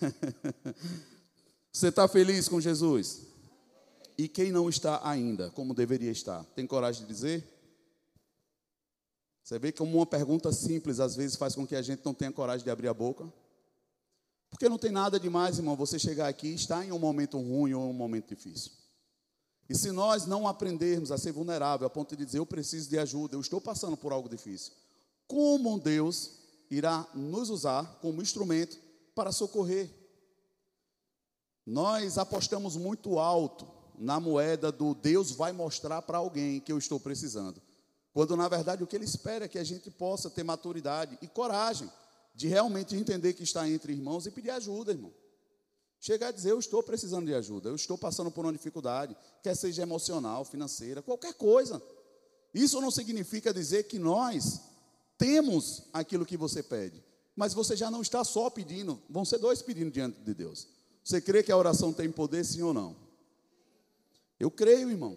Você está feliz com Jesus? E quem não está ainda, como deveria estar? Tem coragem de dizer? Você vê como uma pergunta simples às vezes faz com que a gente não tenha coragem de abrir a boca? Porque não tem nada demais, irmão, você chegar aqui e estar em um momento ruim ou um momento difícil. E se nós não aprendermos a ser vulnerável a ponto de dizer eu preciso de ajuda, eu estou passando por algo difícil, como Deus irá nos usar como instrumento para socorrer? Nós apostamos muito alto na moeda do Deus vai mostrar para alguém que eu estou precisando. Quando na verdade o que ele espera é que a gente possa ter maturidade e coragem de realmente entender que está entre irmãos e pedir ajuda, irmão. Chegar a dizer, eu estou precisando de ajuda, eu estou passando por uma dificuldade, quer seja emocional, financeira, qualquer coisa. Isso não significa dizer que nós temos aquilo que você pede, mas você já não está só pedindo, vão ser dois pedindo diante de Deus. Você crê que a oração tem poder, sim ou não? Eu creio, irmão,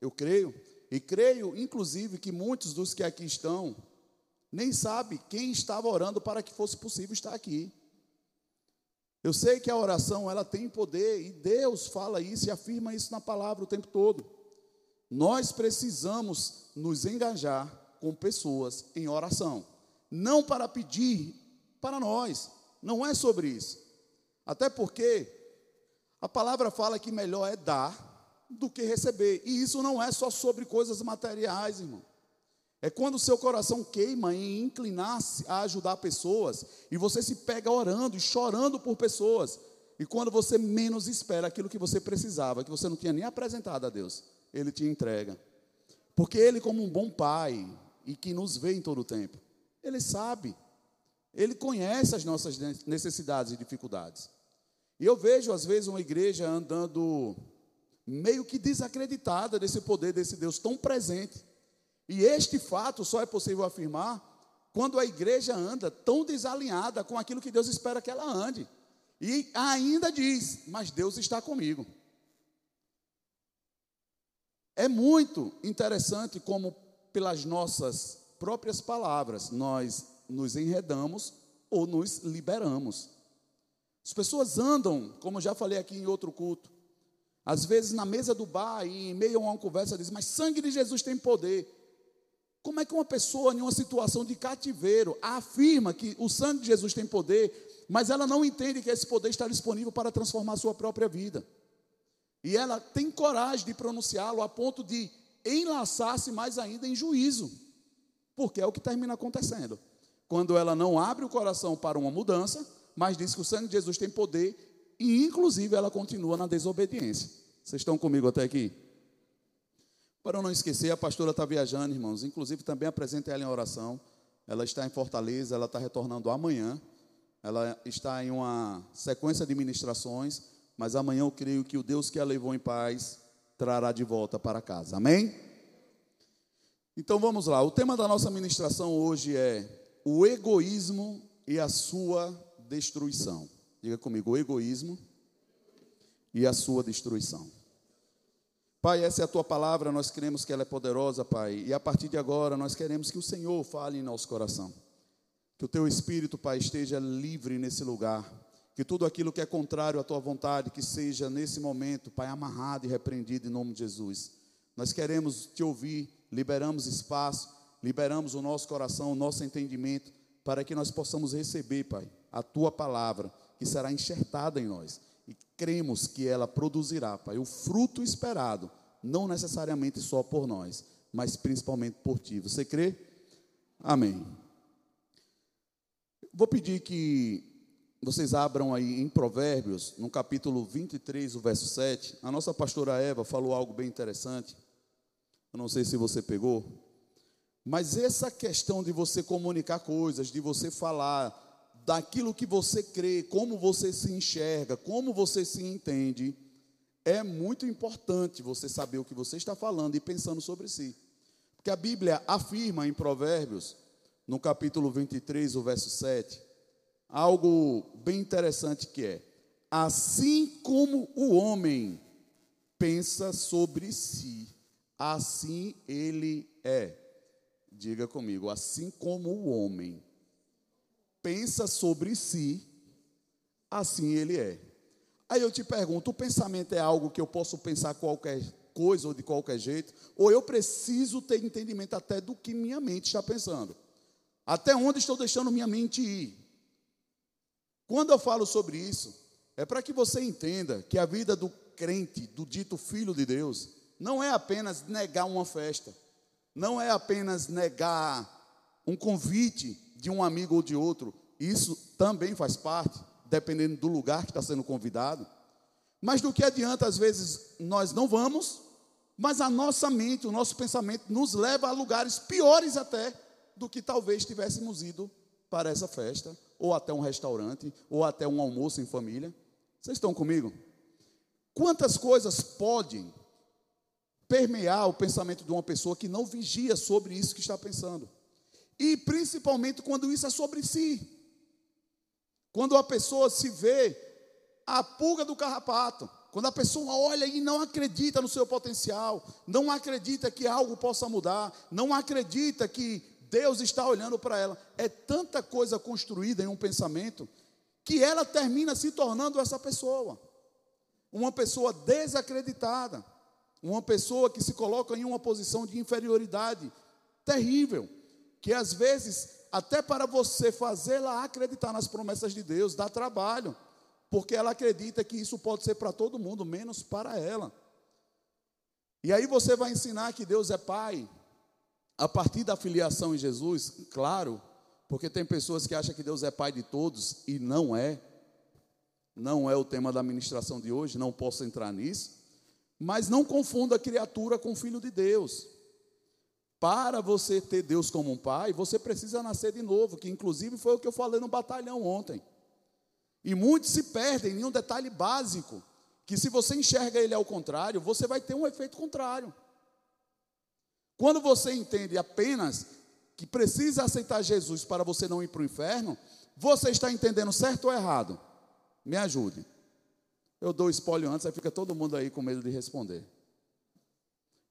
eu creio, e creio, inclusive, que muitos dos que aqui estão nem sabem quem estava orando para que fosse possível estar aqui. Eu sei que a oração ela tem poder e Deus fala isso e afirma isso na palavra o tempo todo. Nós precisamos nos engajar com pessoas em oração, não para pedir para nós, não é sobre isso. Até porque a palavra fala que melhor é dar do que receber, e isso não é só sobre coisas materiais, irmão. É quando o seu coração queima em inclinar-se a ajudar pessoas e você se pega orando e chorando por pessoas. E quando você menos espera aquilo que você precisava, que você não tinha nem apresentado a Deus, Ele te entrega. Porque Ele, como um bom pai e que nos vê em todo o tempo, Ele sabe, Ele conhece as nossas necessidades e dificuldades. E eu vejo, às vezes, uma igreja andando meio que desacreditada desse poder desse Deus tão presente e este fato só é possível afirmar quando a igreja anda tão desalinhada com aquilo que Deus espera que ela ande. E ainda diz: Mas Deus está comigo. É muito interessante como, pelas nossas próprias palavras, nós nos enredamos ou nos liberamos. As pessoas andam, como já falei aqui em outro culto, às vezes na mesa do bar e em meio a uma conversa diz: Mas sangue de Jesus tem poder. Como é que uma pessoa, em uma situação de cativeiro, afirma que o sangue de Jesus tem poder, mas ela não entende que esse poder está disponível para transformar a sua própria vida? E ela tem coragem de pronunciá-lo a ponto de enlaçar-se mais ainda em juízo, porque é o que termina acontecendo. Quando ela não abre o coração para uma mudança, mas diz que o sangue de Jesus tem poder, e inclusive ela continua na desobediência. Vocês estão comigo até aqui? Para não esquecer, a pastora está viajando, irmãos. Inclusive, também apresenta ela em oração. Ela está em Fortaleza, ela está retornando amanhã. Ela está em uma sequência de ministrações, mas amanhã eu creio que o Deus que a levou em paz trará de volta para casa. Amém? Então vamos lá. O tema da nossa ministração hoje é o egoísmo e a sua destruição. Diga comigo, o egoísmo e a sua destruição. Pai, essa é a tua palavra, nós queremos que ela é poderosa, Pai. E a partir de agora, nós queremos que o Senhor fale em nosso coração. Que o teu espírito, Pai, esteja livre nesse lugar. Que tudo aquilo que é contrário à tua vontade, que seja nesse momento, Pai, amarrado e repreendido em nome de Jesus. Nós queremos te ouvir, liberamos espaço, liberamos o nosso coração, o nosso entendimento, para que nós possamos receber, Pai, a tua palavra, que será enxertada em nós e cremos que ela produzirá, Pai, o fruto esperado, não necessariamente só por nós, mas principalmente por Ti. Você crê? Amém. Vou pedir que vocês abram aí em Provérbios, no capítulo 23, o verso 7. A nossa pastora Eva falou algo bem interessante. Eu não sei se você pegou. Mas essa questão de você comunicar coisas, de você falar, daquilo que você crê, como você se enxerga, como você se entende, é muito importante você saber o que você está falando e pensando sobre si. Porque a Bíblia afirma em Provérbios, no capítulo 23, o verso 7, algo bem interessante que é: assim como o homem pensa sobre si, assim ele é. Diga comigo, assim como o homem pensa sobre si, assim ele é. Aí eu te pergunto: o pensamento é algo que eu posso pensar qualquer coisa ou de qualquer jeito? Ou eu preciso ter entendimento até do que minha mente está pensando? Até onde estou deixando minha mente ir? Quando eu falo sobre isso, é para que você entenda que a vida do crente, do dito filho de Deus, não é apenas negar uma festa, não é apenas negar um convite de um amigo ou de outro, isso também faz parte, dependendo do lugar que está sendo convidado. Mas do que adianta, às vezes, nós não vamos, mas a nossa mente, o nosso pensamento nos leva a lugares piores até do que talvez tivéssemos ido para essa festa, ou até um restaurante, ou até um almoço em família. Vocês estão comigo? Quantas coisas podem permear o pensamento de uma pessoa que não vigia sobre isso que está pensando? E principalmente quando isso é sobre si. Quando a pessoa se vê a pulga do carrapato, quando a pessoa olha e não acredita no seu potencial, não acredita que algo possa mudar, não acredita que Deus está olhando para ela. É tanta coisa construída em um pensamento que ela termina se tornando essa pessoa. Uma pessoa desacreditada, uma pessoa que se coloca em uma posição de inferioridade terrível, que às vezes até para você fazê-la acreditar nas promessas de Deus dá trabalho, porque ela acredita que isso pode ser para todo mundo, menos para ela. E aí você vai ensinar que Deus é Pai, a partir da filiação em Jesus, claro, porque tem pessoas que acham que Deus é pai de todos e não é. Não é o tema da ministração de hoje, não posso entrar nisso. Mas não confunda a criatura com o filho de Deus. Para você ter Deus como um pai, você precisa nascer de novo, que inclusive foi o que eu falei no batalhão ontem. E muitos se perdem em um detalhe básico, que se você enxerga ele ao contrário, você vai ter um efeito contrário. Quando você entende apenas que precisa aceitar Jesus para você não ir para o inferno, você está entendendo certo ou errado? Me ajude. Eu dou spoiler antes, aí fica todo mundo aí com medo de responder.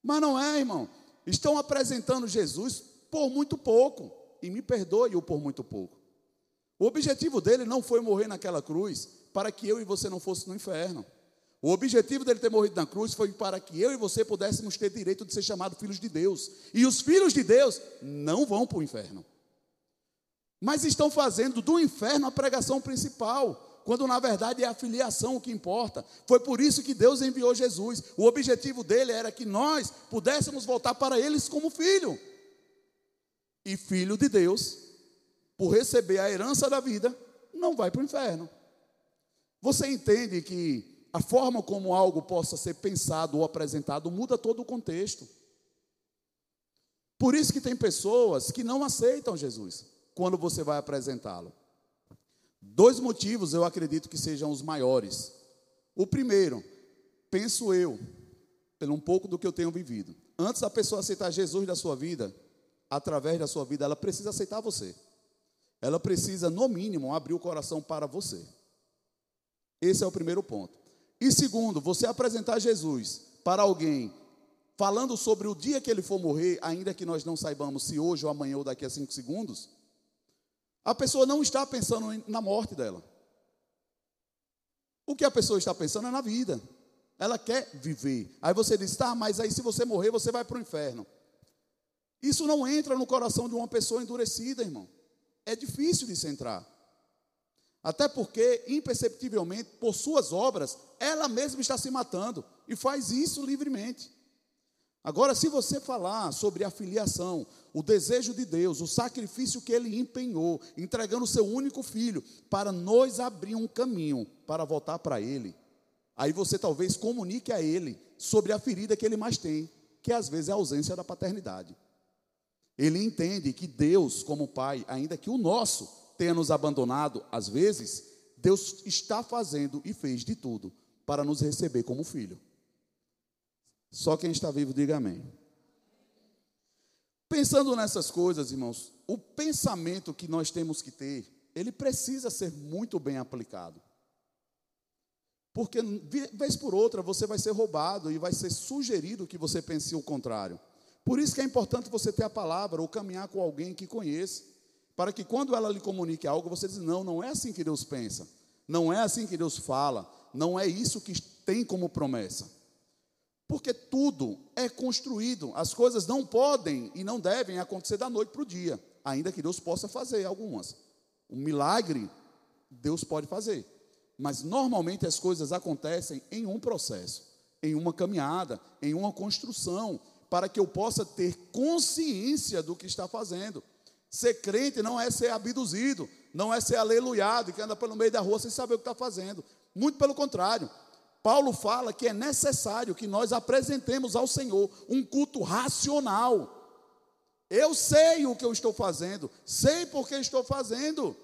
Mas não é, irmão. Estão apresentando Jesus por muito pouco. E me perdoe-o por muito pouco. O objetivo dele não foi morrer naquela cruz para que eu e você não fosse no inferno. O objetivo dele ter morrido na cruz foi para que eu e você pudéssemos ter direito de ser chamados filhos de Deus. E os filhos de Deus não vão para o inferno. Mas estão fazendo do inferno a pregação principal, quando na verdade é a filiação o que importa. Foi por isso que Deus enviou Jesus. O objetivo dele era que nós pudéssemos voltar para eles como filho. E filho de Deus, por receber a herança da vida, não vai para o inferno. Você entende que a forma como algo possa ser pensado ou apresentado muda todo o contexto. Por isso que tem pessoas que não aceitam Jesus quando você vai apresentá-lo. Dois motivos eu acredito que sejam os maiores. O primeiro, penso eu, pelo um pouco do que eu tenho vivido. Antes da pessoa aceitar Jesus da sua vida, através da sua vida, ela precisa aceitar você. Ela precisa, no mínimo, abrir o coração para você. Esse é o primeiro ponto. E segundo, você apresentar Jesus para alguém, falando sobre o dia que ele for morrer, ainda que nós não saibamos se hoje ou amanhã ou daqui a cinco segundos, a pessoa não está pensando na morte dela. O que a pessoa está pensando é na vida. Ela quer viver. Aí você diz, tá, mas aí se você morrer, você vai para o inferno. Isso não entra no coração de uma pessoa endurecida, irmão. É difícil de se entrar. Até porque, imperceptivelmente, por suas obras, ela mesma está se matando e faz isso livremente. Agora, se você falar sobre a filiação, o desejo de Deus, o sacrifício que ele empenhou, entregando o seu único filho, para nos abrir um caminho para voltar para ele, aí você talvez comunique a ele sobre a ferida que ele mais tem, que às vezes é a ausência da paternidade. Ele entende que Deus, como Pai, ainda que o nosso, tenha nos abandonado, às vezes, Deus está fazendo e fez de tudo para nos receber como filho. Só quem está vivo, diga amém. Pensando nessas coisas, irmãos, o pensamento que nós temos que ter, ele precisa ser muito bem aplicado. Porque, vez por outra, você vai ser roubado e vai ser sugerido que você pense o contrário. Por isso que é importante você ter a palavra ou caminhar com alguém que conheça para que quando ela lhe comunique algo, você diz: não, não é assim que Deus pensa. Não é assim que Deus fala, não é isso que tem como promessa. Porque tudo é construído, as coisas não podem e não devem acontecer da noite para o dia, ainda que Deus possa fazer algumas. Um milagre, Deus pode fazer, mas normalmente as coisas acontecem em um processo, em uma caminhada, em uma construção, para que eu possa ter consciência do que está fazendo. Ser crente não é ser abduzido, não é ser aleluiado, que anda pelo meio da rua sem saber o que está fazendo. Muito pelo contrário. Paulo fala que é necessário que nós apresentemos ao Senhor um culto racional. Eu sei o que eu estou fazendo, sei por que estou fazendo.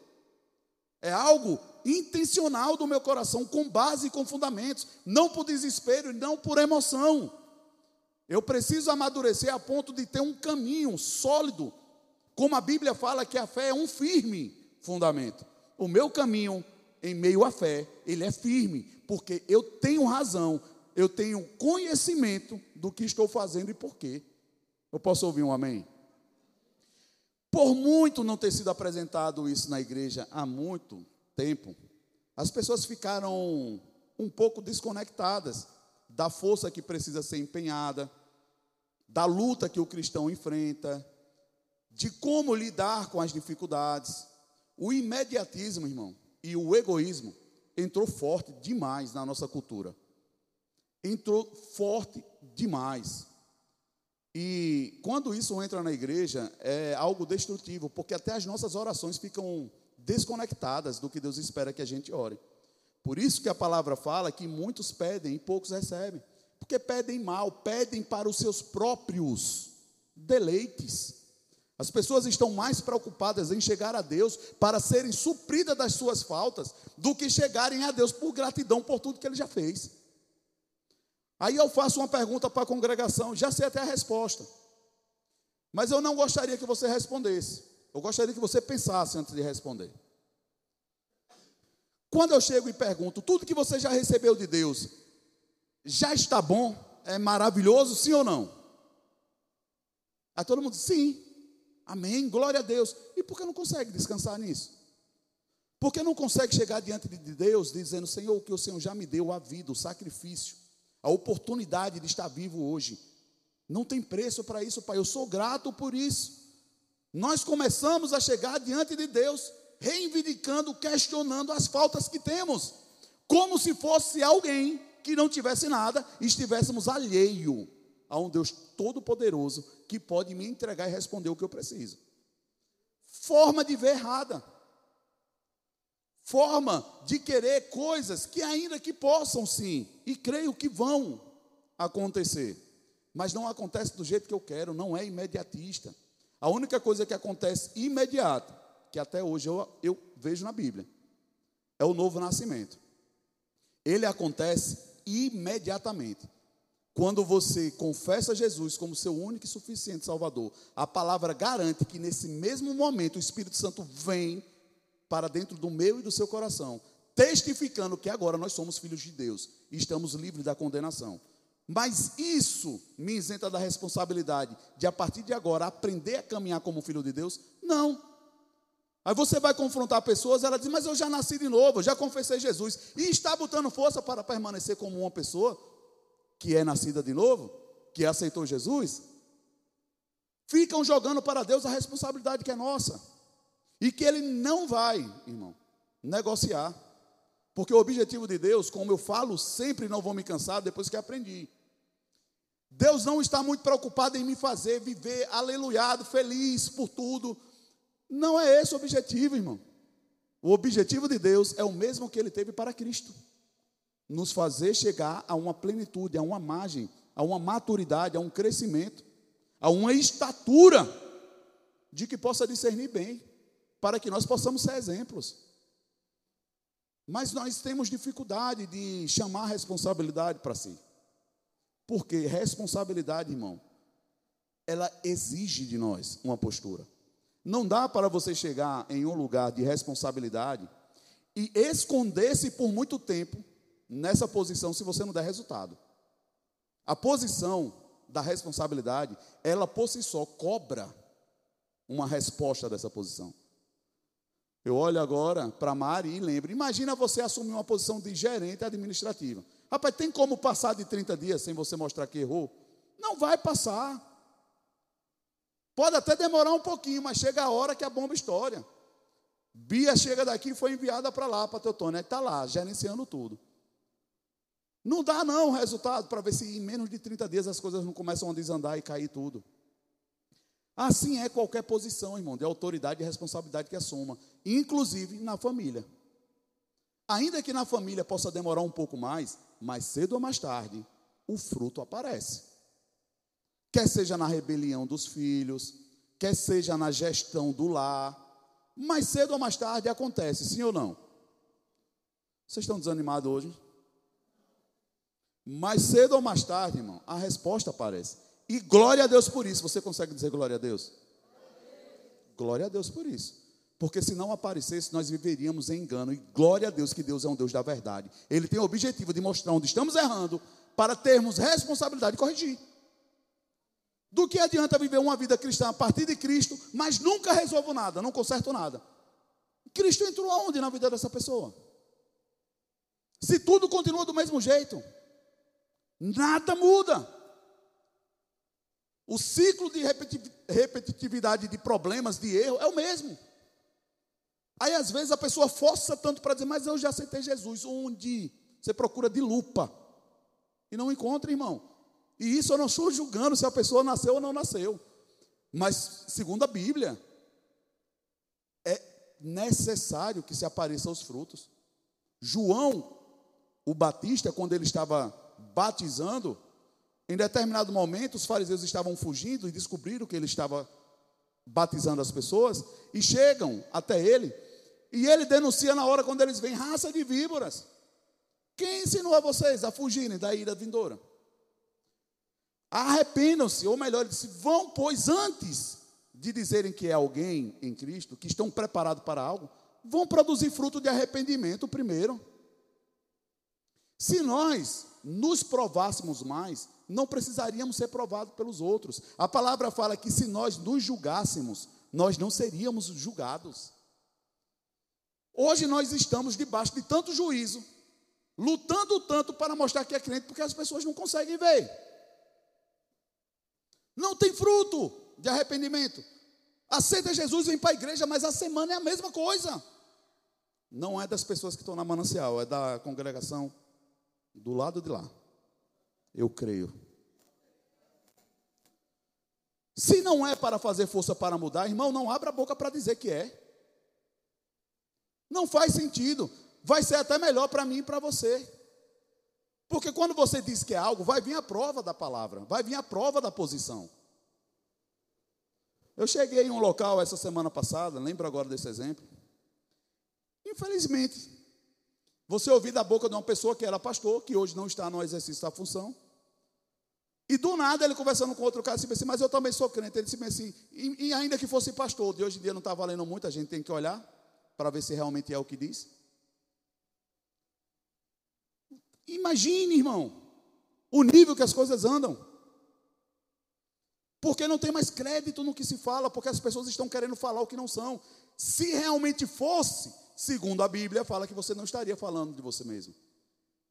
É algo intencional do meu coração, com base e com fundamentos, não por desespero e não por emoção. Eu preciso amadurecer a ponto de ter um caminho sólido, como a Bíblia fala que a fé é um firme fundamento. O meu caminho em meio à fé, ele é firme, porque eu tenho razão, eu tenho conhecimento do que estou fazendo e por quê. Eu posso ouvir um amém? Por muito não ter sido apresentado isso na igreja há muito tempo, as pessoas ficaram um pouco desconectadas da força que precisa ser empenhada, da luta que o cristão enfrenta, de como lidar com as dificuldades. O imediatismo, irmão, e o egoísmo entrou forte demais na nossa cultura. Entrou forte demais. E quando isso entra na igreja, é algo destrutivo, porque até as nossas orações ficam desconectadas do que Deus espera que a gente ore. Por isso que a palavra fala que muitos pedem e poucos recebem. Porque pedem mal, pedem para os seus próprios deleites. As pessoas estão mais preocupadas em chegar a Deus para serem supridas das suas faltas do que chegarem a Deus por gratidão por tudo que Ele já fez. Aí eu faço uma pergunta para a congregação, já sei até a resposta, mas eu não gostaria que você respondesse, eu gostaria que você pensasse antes de responder. Quando eu chego e pergunto, tudo que você já recebeu de Deus, já está bom? É maravilhoso, sim ou não? Aí todo mundo diz, sim. Amém, glória a Deus. E por que não consegue descansar nisso? Por que não consegue chegar diante de Deus dizendo: Senhor, o que o Senhor já me deu, a vida, o sacrifício, a oportunidade de estar vivo hoje. Não tem preço para isso, Pai. Eu sou grato por isso. Nós começamos a chegar diante de Deus, reivindicando, questionando as faltas que temos, como se fosse alguém que não tivesse nada e estivéssemos alheio a um Deus todo-poderoso que pode me entregar e responder o que eu preciso. Forma de ver errada. Forma de querer coisas que ainda que possam sim, e creio que vão acontecer, mas não acontece do jeito que eu quero, não é imediatista. A única coisa que acontece imediata, que até hoje eu, eu vejo na Bíblia, é o novo nascimento. Ele acontece imediatamente. Quando você confessa Jesus como seu único e suficiente Salvador, a palavra garante que nesse mesmo momento o Espírito Santo vem para dentro do meu e do seu coração, testificando que agora nós somos filhos de Deus e estamos livres da condenação. Mas isso me isenta da responsabilidade de, a partir de agora, aprender a caminhar como filho de Deus? Não. Aí você vai confrontar pessoas, ela diz, mas eu já nasci de novo, eu já confessei Jesus, e está botando força para permanecer como uma pessoa que é nascida de novo, que aceitou Jesus, ficam jogando para Deus a responsabilidade que é nossa. E que Ele não vai, irmão, negociar. Porque o objetivo de Deus, como eu falo sempre, não vou me cansar depois que aprendi. Deus não está muito preocupado em me fazer viver aleluiado, feliz por tudo. Não é esse o objetivo, irmão. O objetivo de Deus é o mesmo que ele teve para Cristo nos fazer chegar a uma plenitude, a uma margem, a uma maturidade, a um crescimento, a uma estatura de que possa discernir bem, para que nós possamos ser exemplos. Mas nós temos dificuldade de chamar a responsabilidade para si. Porque responsabilidade, irmão, ela exige de nós uma postura. Não dá para você chegar em um lugar de responsabilidade e esconder-se por muito tempo nessa posição se você não der resultado. A posição da responsabilidade, ela por si só cobra uma resposta dessa posição. Eu olho agora para Mari e lembro. Imagina você assumir uma posição de gerente administrativa. Rapaz, tem como passar de 30 dias sem você mostrar que errou? Não vai passar. Pode até demorar um pouquinho, mas chega a hora que a bomba estoura. Bia chega daqui e foi enviada para lá, para Teotônia. Está lá, gerenciando tudo. Não dá não resultado para ver se em menos de 30 dias as coisas não começam a desandar e cair tudo. Assim é qualquer posição, irmão, de autoridade e responsabilidade que assuma, inclusive na família. Ainda que na família possa demorar um pouco mais, mais cedo ou mais tarde, o fruto aparece. Quer seja na rebelião dos filhos, quer seja na gestão do lar, mais cedo ou mais tarde acontece, sim ou não? Vocês estão desanimados hoje? Mais cedo ou mais tarde, irmão, a resposta aparece. E glória a Deus por isso. Você consegue dizer glória a Deus? Glória a Deus por isso. Porque se não aparecesse, nós viveríamos em engano. E glória a Deus que Deus é um Deus da verdade. Ele tem o objetivo de mostrar onde estamos errando para termos responsabilidade de corrigir. Do que adianta viver uma vida cristã a partir de Cristo, mas nunca resolvo nada, não conserto nada? Cristo entrou aonde na vida dessa pessoa? Se tudo continua do mesmo jeito, nada muda. O ciclo de repetitividade de problemas, de erro, é o mesmo. Aí às vezes a pessoa força tanto para dizer, mas eu já aceitei Jesus. Onde? Você procura de lupa. E não encontra, irmão. E isso eu não estou julgando se a pessoa nasceu ou não nasceu. Mas, segundo a Bíblia, é necessário que se apareçam os frutos. João, o Batista, quando ele estava batizando, em determinado momento, os fariseus estavam fugindo e descobriram que ele estava batizando as pessoas e chegam até ele. E ele denuncia na hora quando eles vêm raça de víboras. Quem ensinou a vocês a fugirem da ira vindoura? Arrependam-se, ou melhor, disse, vão, pois antes de dizerem que é alguém em Cristo, que estão preparados para algo, vão produzir fruto de arrependimento primeiro. Se nós nos provássemos mais, não precisaríamos ser provados pelos outros. A palavra fala que se nós nos julgássemos, nós não seríamos julgados. Hoje nós estamos debaixo de tanto juízo, lutando tanto para mostrar que é crente, porque as pessoas não conseguem ver. Não tem fruto de arrependimento. Aceita Jesus, vem para a igreja, mas a semana é a mesma coisa. Não é das pessoas que estão na manancial, é da congregação do lado de lá. Eu creio. Se não é para fazer força para mudar, irmão, não abra a boca para dizer que é. Não faz sentido. Vai ser até melhor para mim e para você. Porque quando você diz que é algo, vai vir a prova da palavra, vai vir a prova da posição. Eu cheguei em um local essa semana passada, lembro agora desse exemplo. Infelizmente, você ouviu da boca de uma pessoa que era pastor, que hoje não está no exercício da função, e do nada ele conversando com outro cara, disse assim, mas eu também sou crente. Ele disse assim, e, e ainda que fosse pastor, de hoje em dia não está valendo muito, a gente tem que olhar para ver se realmente é o que diz. Imagine, irmão, o nível que as coisas andam. Porque não tem mais crédito no que se fala, porque as pessoas estão querendo falar o que não são. Se realmente fosse, segundo a Bíblia, fala que você não estaria falando de você mesmo.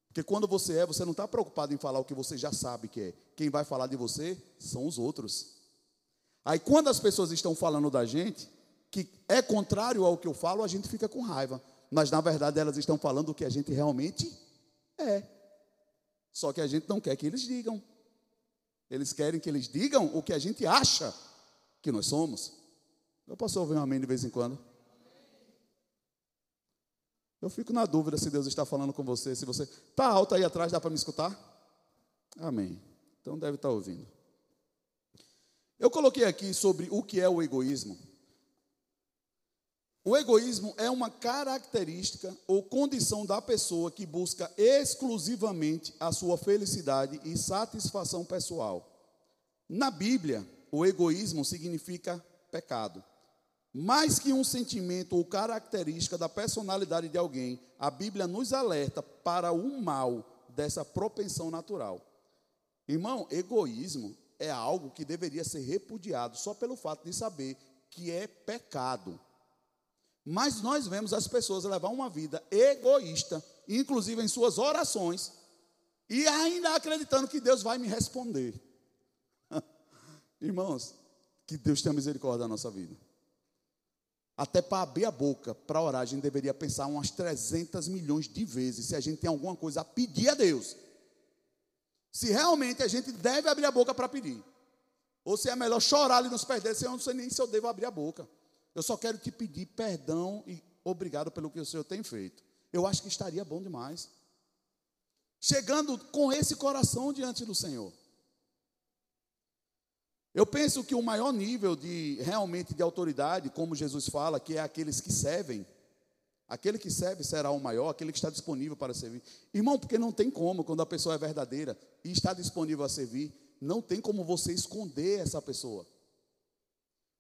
Porque quando você é, você não está preocupado em falar o que você já sabe que é. Quem vai falar de você são os outros. Aí quando as pessoas estão falando da gente, que é contrário ao que eu falo, a gente fica com raiva. Mas na verdade elas estão falando o que a gente realmente é. Só que a gente não quer que eles digam. Eles querem que eles digam o que a gente acha que nós somos. Eu posso ouvir um amém de vez em quando? Eu fico na dúvida se Deus está falando com você. Se você está alto aí atrás, dá para me escutar? Amém. Então deve estar ouvindo. Eu coloquei aqui sobre o que é o egoísmo. O egoísmo é uma característica ou condição da pessoa que busca exclusivamente a sua felicidade e satisfação pessoal. Na Bíblia, o egoísmo significa pecado. Mais que um sentimento ou característica da personalidade de alguém, a Bíblia nos alerta para o mal dessa propensão natural. Irmão, egoísmo é algo que deveria ser repudiado só pelo fato de saber que é pecado. Mas nós vemos as pessoas levar uma vida egoísta, inclusive em suas orações, e ainda acreditando que Deus vai me responder. Irmãos, que Deus tenha misericórdia da nossa vida. Até para abrir a boca para orar, a gente deveria pensar umas 300 milhões de vezes se a gente tem alguma coisa a pedir a Deus. Se realmente a gente deve abrir a boca para pedir. Ou se é melhor chorar ali nos pés dele, Senhor, eu não sei nem se eu devo abrir a boca. Eu só quero te pedir perdão e obrigado pelo que o Senhor tem feito. Eu acho que estaria bom demais. Chegando com esse coração diante do Senhor. Eu penso que o maior nível de realmente de autoridade, como Jesus fala, que é aqueles que servem, aquele que serve será o maior, aquele que está disponível para servir. Irmão, porque não tem como, quando a pessoa é verdadeira e está disponível a servir, não tem como você esconder essa pessoa.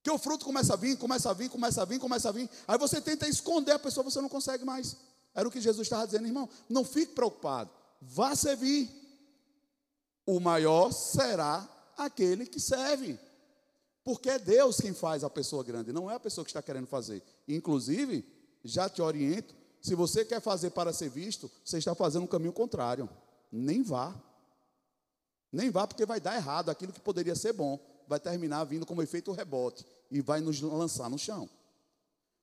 Que o fruto começa a vir, começa a vir, começa a vir, começa a vir. Aí você tenta esconder a pessoa, você não consegue mais. Era o que Jesus estava dizendo, irmão. Não fique preocupado. Vá servir. O maior será aquele que serve. Porque é Deus quem faz a pessoa grande, não é a pessoa que está querendo fazer. Inclusive, já te oriento, se você quer fazer para ser visto, você está fazendo um caminho contrário. Nem vá. Nem vá, porque vai dar errado. Aquilo que poderia ser bom vai terminar vindo como efeito rebote e vai nos lançar no chão.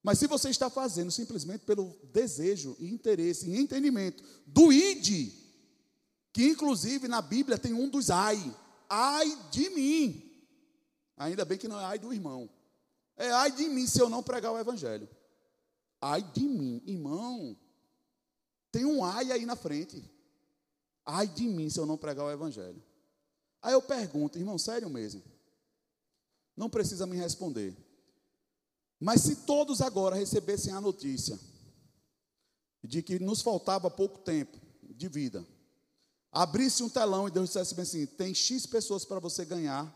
Mas se você está fazendo simplesmente pelo desejo e interesse e entendimento do id, que inclusive na Bíblia tem um dos ai, ai de mim. Ainda bem que não é ai do irmão. É ai de mim se eu não pregar o evangelho. Ai de mim, irmão. Tem um ai aí na frente. Ai de mim se eu não pregar o evangelho. Aí eu pergunto, irmão, sério mesmo? Não precisa me responder. Mas se todos agora recebessem a notícia de que nos faltava pouco tempo de vida, abrisse um telão e Deus dissesse bem assim: tem X pessoas para você ganhar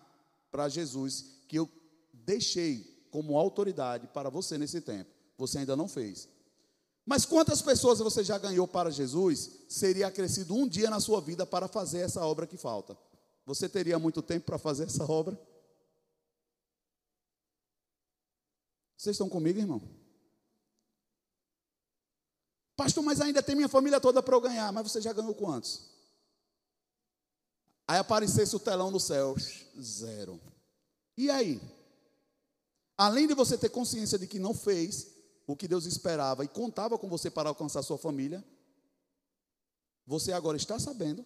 para Jesus, que eu deixei como autoridade para você nesse tempo. Você ainda não fez. Mas quantas pessoas você já ganhou para Jesus, seria acrescido um dia na sua vida para fazer essa obra que falta? Você teria muito tempo para fazer essa obra? Vocês estão comigo, irmão? Pastor, mas ainda tem minha família toda para eu ganhar. Mas você já ganhou quantos? Aí aparecesse o telão no céu, zero. E aí? Além de você ter consciência de que não fez o que Deus esperava e contava com você para alcançar sua família, você agora está sabendo,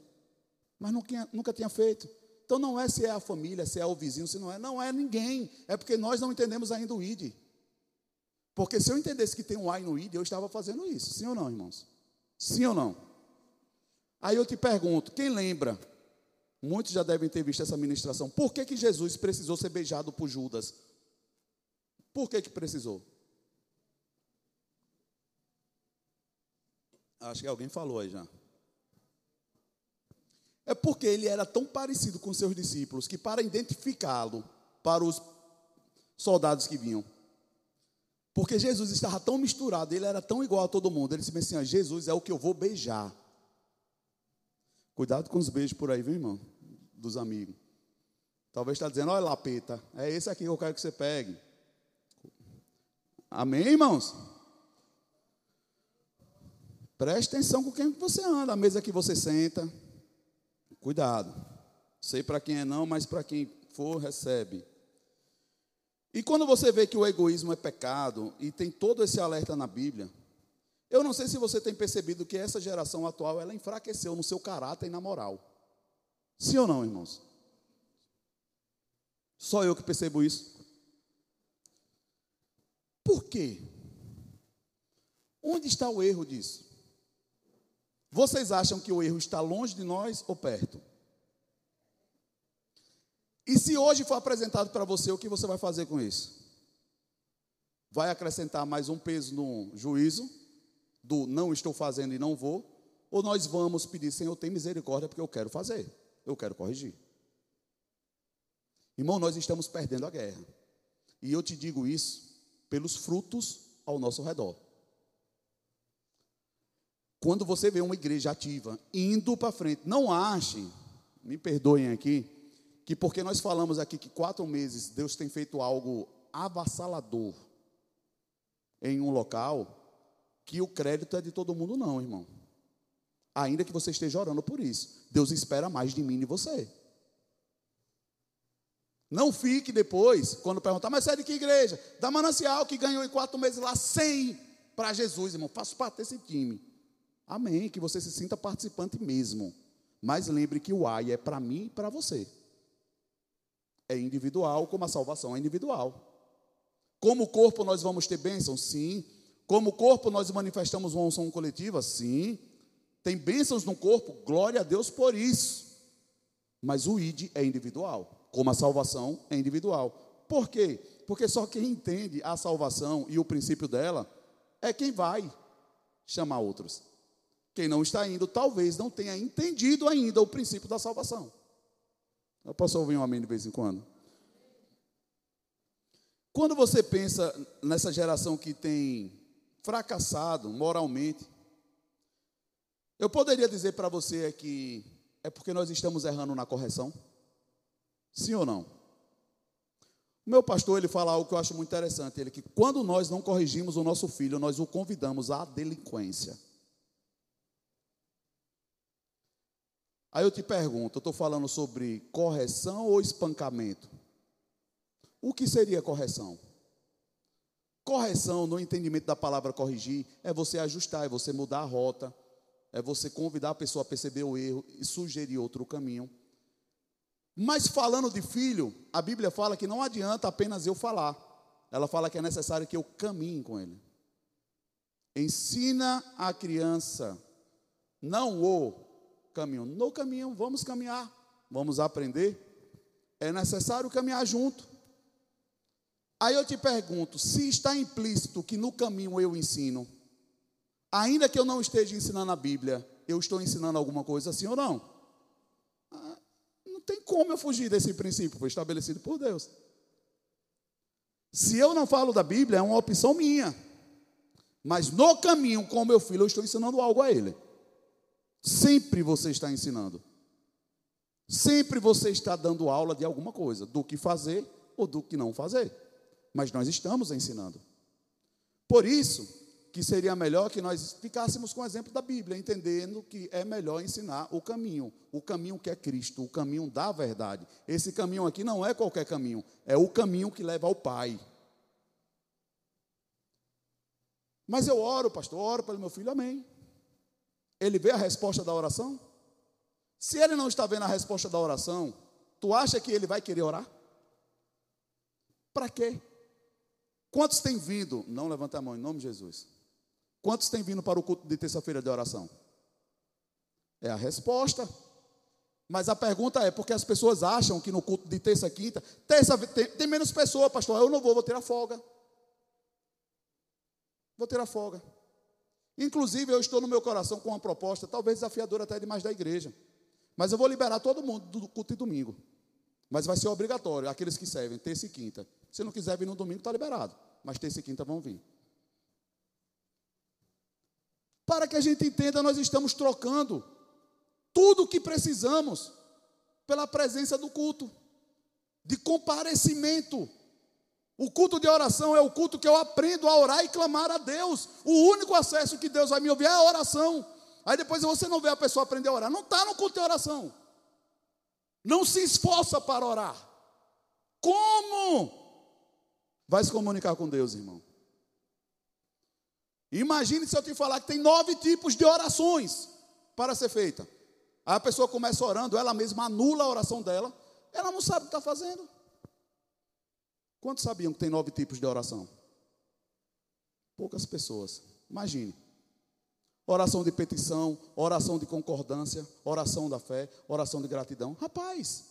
mas nunca, nunca tinha feito. Então não é se é a família, se é o vizinho, se não é, não é ninguém. É porque nós não entendemos ainda o ID. Porque se eu entendesse que tem um I no ID, eu estava fazendo isso. Sim ou não, irmãos? Sim ou não? Aí eu te pergunto, quem lembra? Muitos já devem ter visto essa ministração. Por que, que Jesus precisou ser beijado por Judas? Por que, que precisou? Acho que alguém falou aí já. É porque ele era tão parecido com seus discípulos que, para identificá-lo para os soldados que vinham, porque Jesus estava tão misturado, ele era tão igual a todo mundo. Ele disse assim: ó, Jesus é o que eu vou beijar. Cuidado com os beijos por aí, viu, irmão? Dos amigos. Talvez está dizendo: olha, lapeta, é esse aqui que eu quero que você pegue. Amém, irmãos? Preste atenção com quem você anda, a mesa que você senta. Cuidado. Sei para quem é não, mas para quem for, recebe. E quando você vê que o egoísmo é pecado, e tem todo esse alerta na Bíblia, eu não sei se você tem percebido que essa geração atual, ela enfraqueceu no seu caráter e na moral. Sim ou não, irmãos? Só eu que percebo isso. Por quê? Onde está o erro disso? Vocês acham que o erro está longe de nós ou perto? E se hoje for apresentado para você, o que você vai fazer com isso? Vai acrescentar mais um peso no juízo, do não estou fazendo e não vou, ou nós vamos pedir, Senhor, tem misericórdia, porque eu quero fazer, eu quero corrigir. Irmão, nós estamos perdendo a guerra. E eu te digo isso pelos frutos ao nosso redor. Quando você vê uma igreja ativa, indo para frente, não achem, me perdoem aqui, que porque nós falamos aqui que quatro meses Deus tem feito algo avassalador, em um local que o crédito é de todo mundo, não, irmão. Ainda que você esteja orando por isso. Deus espera mais de mim e de você. Não fique depois, quando perguntar, mas você é de que igreja? Da Manancial, que ganhou em quatro meses lá 100 para Jesus, irmão. Faço parte desse time. Amém. Que você se sinta participante mesmo. Mas lembre que o ai é para mim e para você. É individual, como a salvação é individual. Como corpo nós vamos ter bênção? Sim. Como corpo nós manifestamos uma unção coletiva? Sim. Tem bênçãos no corpo? Glória a Deus por isso. Mas o ID é individual, como a salvação é individual. Por quê? Porque só quem entende a salvação e o princípio dela é quem vai chamar outros. Quem não está indo, talvez não tenha entendido ainda o princípio da salvação. Eu posso ouvir um amém de vez em quando? Quando você pensa nessa geração que tem fracassado moralmente, eu poderia dizer para você que é porque nós estamos errando na correção? Sim ou não? O meu pastor, ele fala algo que eu acho muito interessante, ele que quando nós não corrigimos o nosso filho, nós o convidamos à delinquência. Aí eu te pergunto, eu estou falando sobre correção ou espancamento? O que seria correção? Correção, no entendimento da palavra corrigir, é você ajustar, é você mudar a rota, é você convidar a pessoa a perceber o erro e sugerir outro caminho. Mas falando de filho, a Bíblia fala que não adianta apenas eu falar. Ela fala que é necessário que eu caminhe com ele. Ensina a criança, não o caminho. No caminho, vamos caminhar, vamos aprender. É necessário caminhar junto. Aí eu te pergunto: se está implícito que no caminho eu ensino, ainda que eu não esteja ensinando a Bíblia, eu estou ensinando alguma coisa assim ou não? Ah, não tem como eu fugir desse princípio, foi estabelecido por Deus. Se eu não falo da Bíblia, é uma opção minha. Mas no caminho com meu filho, eu estou ensinando algo a ele. Sempre você está ensinando. Sempre você está dando aula de alguma coisa, do que fazer ou do que não fazer mas nós estamos ensinando. Por isso que seria melhor que nós ficássemos com o exemplo da Bíblia, entendendo que é melhor ensinar o caminho, o caminho que é Cristo, o caminho da verdade. Esse caminho aqui não é qualquer caminho, é o caminho que leva ao Pai. Mas eu oro, pastor, oro pelo meu filho, amém. Ele vê a resposta da oração? Se ele não está vendo a resposta da oração, tu acha que ele vai querer orar? Para quê? Quantos têm vindo? Não levanta a mão em nome de Jesus. Quantos têm vindo para o culto de terça-feira de oração? É a resposta. Mas a pergunta é: porque as pessoas acham que no culto de terça quinta, terça tem, tem menos pessoas, pastor. Eu não vou, vou ter a folga. Vou ter a folga. Inclusive, eu estou no meu coração com uma proposta, talvez desafiadora até demais da igreja. Mas eu vou liberar todo mundo do culto de domingo. Mas vai ser obrigatório, aqueles que servem, terça e quinta. Se não quiser vir no domingo, está liberado. Mas terça e quinta vão vir. Para que a gente entenda, nós estamos trocando tudo o que precisamos pela presença do culto, de comparecimento. O culto de oração é o culto que eu aprendo a orar e clamar a Deus. O único acesso que Deus vai me ouvir é a oração. Aí depois você não vê a pessoa aprender a orar. Não está no culto de oração. Não se esforça para orar. Como? Vai se comunicar com Deus, irmão. Imagine se eu te falar que tem nove tipos de orações para ser feita. Aí a pessoa começa orando, ela mesma anula a oração dela, ela não sabe o que está fazendo. Quantos sabiam que tem nove tipos de oração? Poucas pessoas. Imagine. Oração de petição, oração de concordância, oração da fé, oração de gratidão. Rapaz,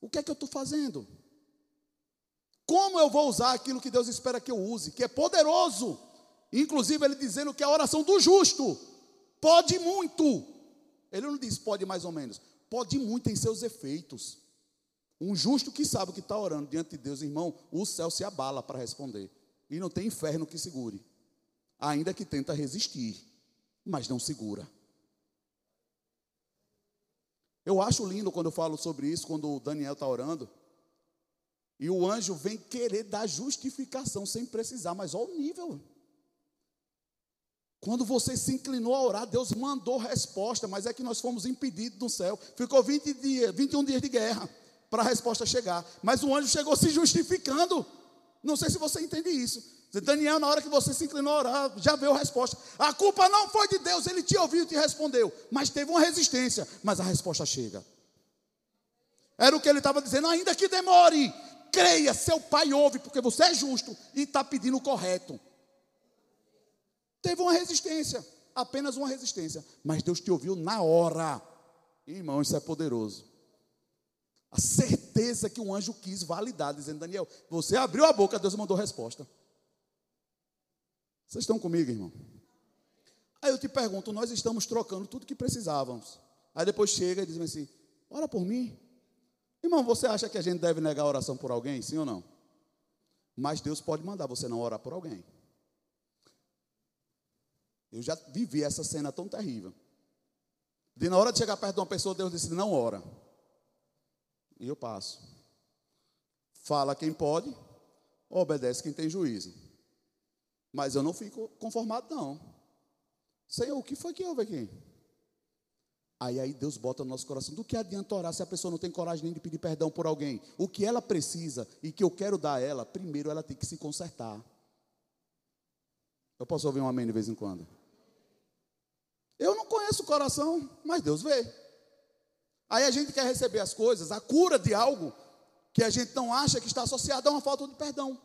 o que é que eu estou fazendo? Como eu vou usar aquilo que Deus espera que eu use, que é poderoso? Inclusive, ele dizendo que a oração do justo pode muito. Ele não diz pode mais ou menos, pode muito em seus efeitos. Um justo que sabe o que está orando diante de Deus, irmão, o céu se abala para responder. E não tem inferno que segure. Ainda que tenta resistir, mas não segura. Eu acho lindo quando eu falo sobre isso, quando o Daniel está orando. E o anjo vem querer dar justificação sem precisar, mas olha o nível. Quando você se inclinou a orar, Deus mandou resposta, mas é que nós fomos impedidos no céu. Ficou 20 dias, 21 dias de guerra para a resposta chegar. Mas o anjo chegou se justificando. Não sei se você entende isso. Daniel, na hora que você se inclinou a orar, já veio a resposta. A culpa não foi de Deus, ele te ouviu e te respondeu. Mas teve uma resistência, mas a resposta chega. Era o que ele estava dizendo, ainda que demore, creia, seu pai ouve, porque você é justo e está pedindo o correto. Teve uma resistência, apenas uma resistência, mas Deus te ouviu na hora. Irmão, isso é poderoso. A certeza que o anjo quis validar, dizendo: Daniel, você abriu a boca, Deus mandou resposta. Vocês estão comigo, irmão? Aí eu te pergunto: nós estamos trocando tudo que precisávamos. Aí depois chega e diz assim: ora por mim. Irmão, você acha que a gente deve negar a oração por alguém? Sim ou não? Mas Deus pode mandar você não orar por alguém. Eu já vivi essa cena tão terrível. De na hora de chegar perto de uma pessoa, Deus disse: não ora. E eu passo. Fala quem pode, obedece quem tem juízo. Mas eu não fico conformado, não. Senhor, o que foi que houve aqui? Aí, aí Deus bota no nosso coração. Do que adianta orar se a pessoa não tem coragem nem de pedir perdão por alguém? O que ela precisa e que eu quero dar a ela, primeiro ela tem que se consertar. Eu posso ouvir um amém de vez em quando? Eu não conheço o coração, mas Deus vê. Aí a gente quer receber as coisas, a cura de algo que a gente não acha que está associado a uma falta de perdão.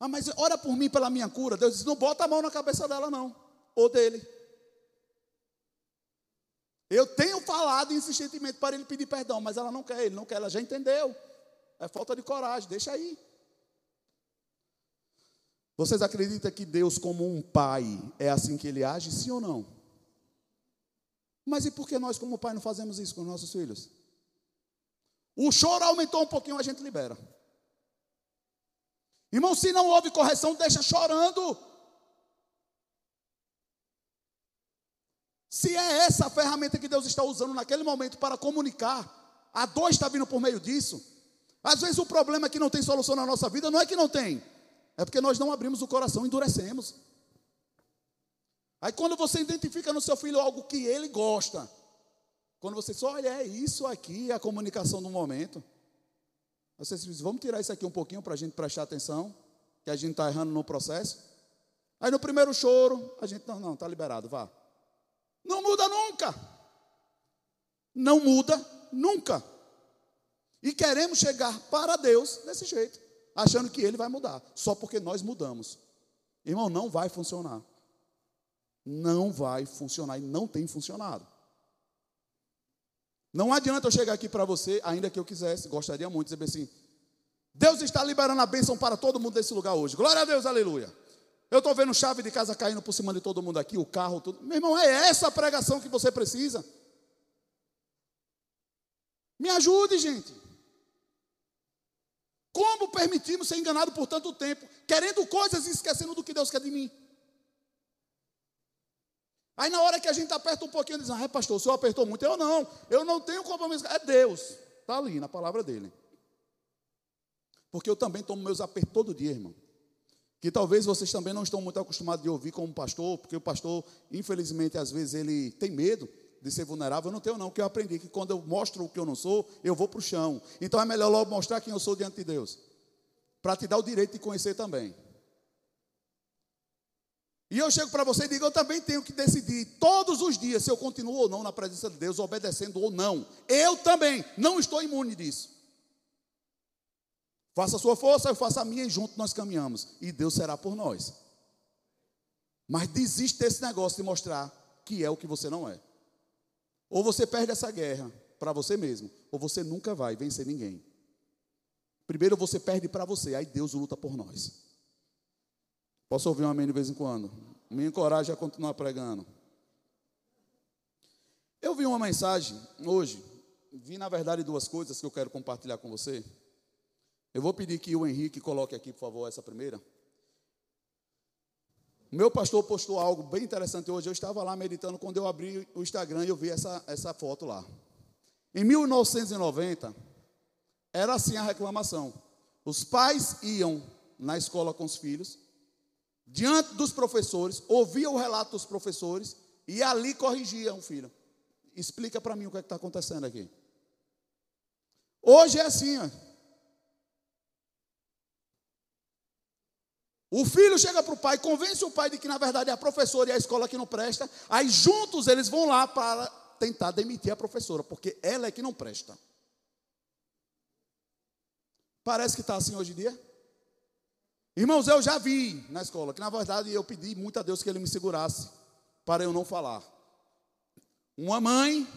Ah, mas ora por mim pela minha cura. Deus diz: não bota a mão na cabeça dela, não, ou dele. Eu tenho falado insistentemente para ele pedir perdão, mas ela não quer, ele não quer, ela já entendeu. É falta de coragem, deixa aí. Vocês acreditam que Deus, como um pai, é assim que ele age? Sim ou não? Mas e por que nós, como pai, não fazemos isso com nossos filhos? O choro aumentou um pouquinho, a gente libera. Irmão, se não houve correção, deixa chorando. Se é essa a ferramenta que Deus está usando naquele momento para comunicar, a dor está vindo por meio disso. Às vezes o problema é que não tem solução na nossa vida, não é que não tem, é porque nós não abrimos o coração, endurecemos. Aí quando você identifica no seu filho algo que ele gosta, quando você diz, olha, é isso aqui, a comunicação do momento. Você vamos tirar isso aqui um pouquinho para a gente prestar atenção, que a gente está errando no processo. Aí no primeiro choro, a gente, não, não, está liberado, vá. Não muda nunca. Não muda nunca. E queremos chegar para Deus desse jeito achando que ele vai mudar, só porque nós mudamos. Irmão, não vai funcionar. Não vai funcionar e não tem funcionado. Não adianta eu chegar aqui para você, ainda que eu quisesse, gostaria muito de dizer assim: Deus está liberando a bênção para todo mundo desse lugar hoje. Glória a Deus, aleluia. Eu estou vendo chave de casa caindo por cima de todo mundo aqui, o carro, tudo. Meu irmão, é essa a pregação que você precisa. Me ajude, gente. Como permitimos ser enganados por tanto tempo, querendo coisas e esquecendo do que Deus quer de mim? Aí na hora que a gente aperta um pouquinho, diz, ah, pastor, o senhor apertou muito. Eu não, eu não tenho compromisso. É Deus. Está ali na palavra dele. Porque eu também tomo meus apertos todo dia, irmão. Que talvez vocês também não estão muito acostumados de ouvir como pastor, porque o pastor, infelizmente, às vezes ele tem medo de ser vulnerável, eu não tenho não, porque eu aprendi que quando eu mostro o que eu não sou, eu vou para o chão. Então é melhor logo mostrar quem eu sou diante de Deus. Para te dar o direito de conhecer também. E eu chego para você e digo, eu também tenho que decidir todos os dias se eu continuo ou não na presença de Deus, obedecendo ou não. Eu também não estou imune disso. Faça a sua força, eu faço a minha e junto nós caminhamos. E Deus será por nós. Mas desiste desse negócio de mostrar que é o que você não é. Ou você perde essa guerra para você mesmo, ou você nunca vai vencer ninguém. Primeiro você perde para você, aí Deus luta por nós. Posso ouvir um amém de vez em quando? Me encoraja a continuar pregando. Eu vi uma mensagem hoje, vi na verdade duas coisas que eu quero compartilhar com você. Eu vou pedir que o Henrique coloque aqui, por favor, essa primeira. Meu pastor postou algo bem interessante hoje. Eu estava lá meditando quando eu abri o Instagram e eu vi essa, essa foto lá. Em 1990, era assim a reclamação. Os pais iam na escola com os filhos, diante dos professores, ouvia o relato dos professores e ali corrigia o filho. Explica para mim o que é está acontecendo aqui. Hoje é assim, ó. O filho chega para o pai, convence o pai de que na verdade é a professora e a escola que não presta, aí juntos eles vão lá para tentar demitir a professora, porque ela é que não presta. Parece que está assim hoje em dia. Irmãos, eu já vi na escola que na verdade eu pedi muito a Deus que ele me segurasse para eu não falar. Uma mãe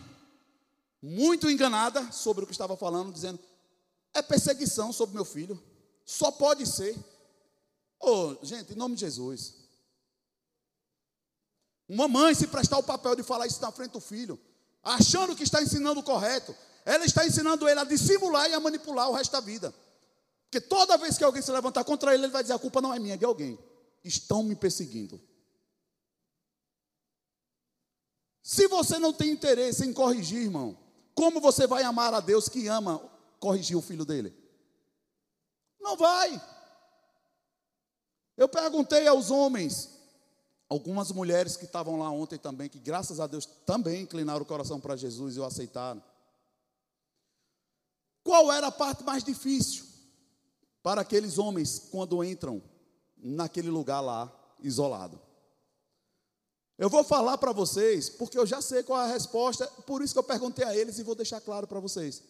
muito enganada sobre o que estava falando, dizendo: é perseguição sobre meu filho, só pode ser. Oh, gente, em nome de Jesus. Uma mãe se prestar o papel de falar isso na frente do filho, achando que está ensinando o correto, ela está ensinando ele a dissimular e a manipular o resto da vida. Porque toda vez que alguém se levantar contra ele, ele vai dizer: a culpa não é minha, é de alguém. Estão me perseguindo. Se você não tem interesse em corrigir, irmão, como você vai amar a Deus que ama corrigir o filho dele? Não vai. Eu perguntei aos homens, algumas mulheres que estavam lá ontem também, que graças a Deus também inclinaram o coração para Jesus e o aceitaram. Qual era a parte mais difícil para aqueles homens quando entram naquele lugar lá isolado? Eu vou falar para vocês, porque eu já sei qual é a resposta, por isso que eu perguntei a eles e vou deixar claro para vocês.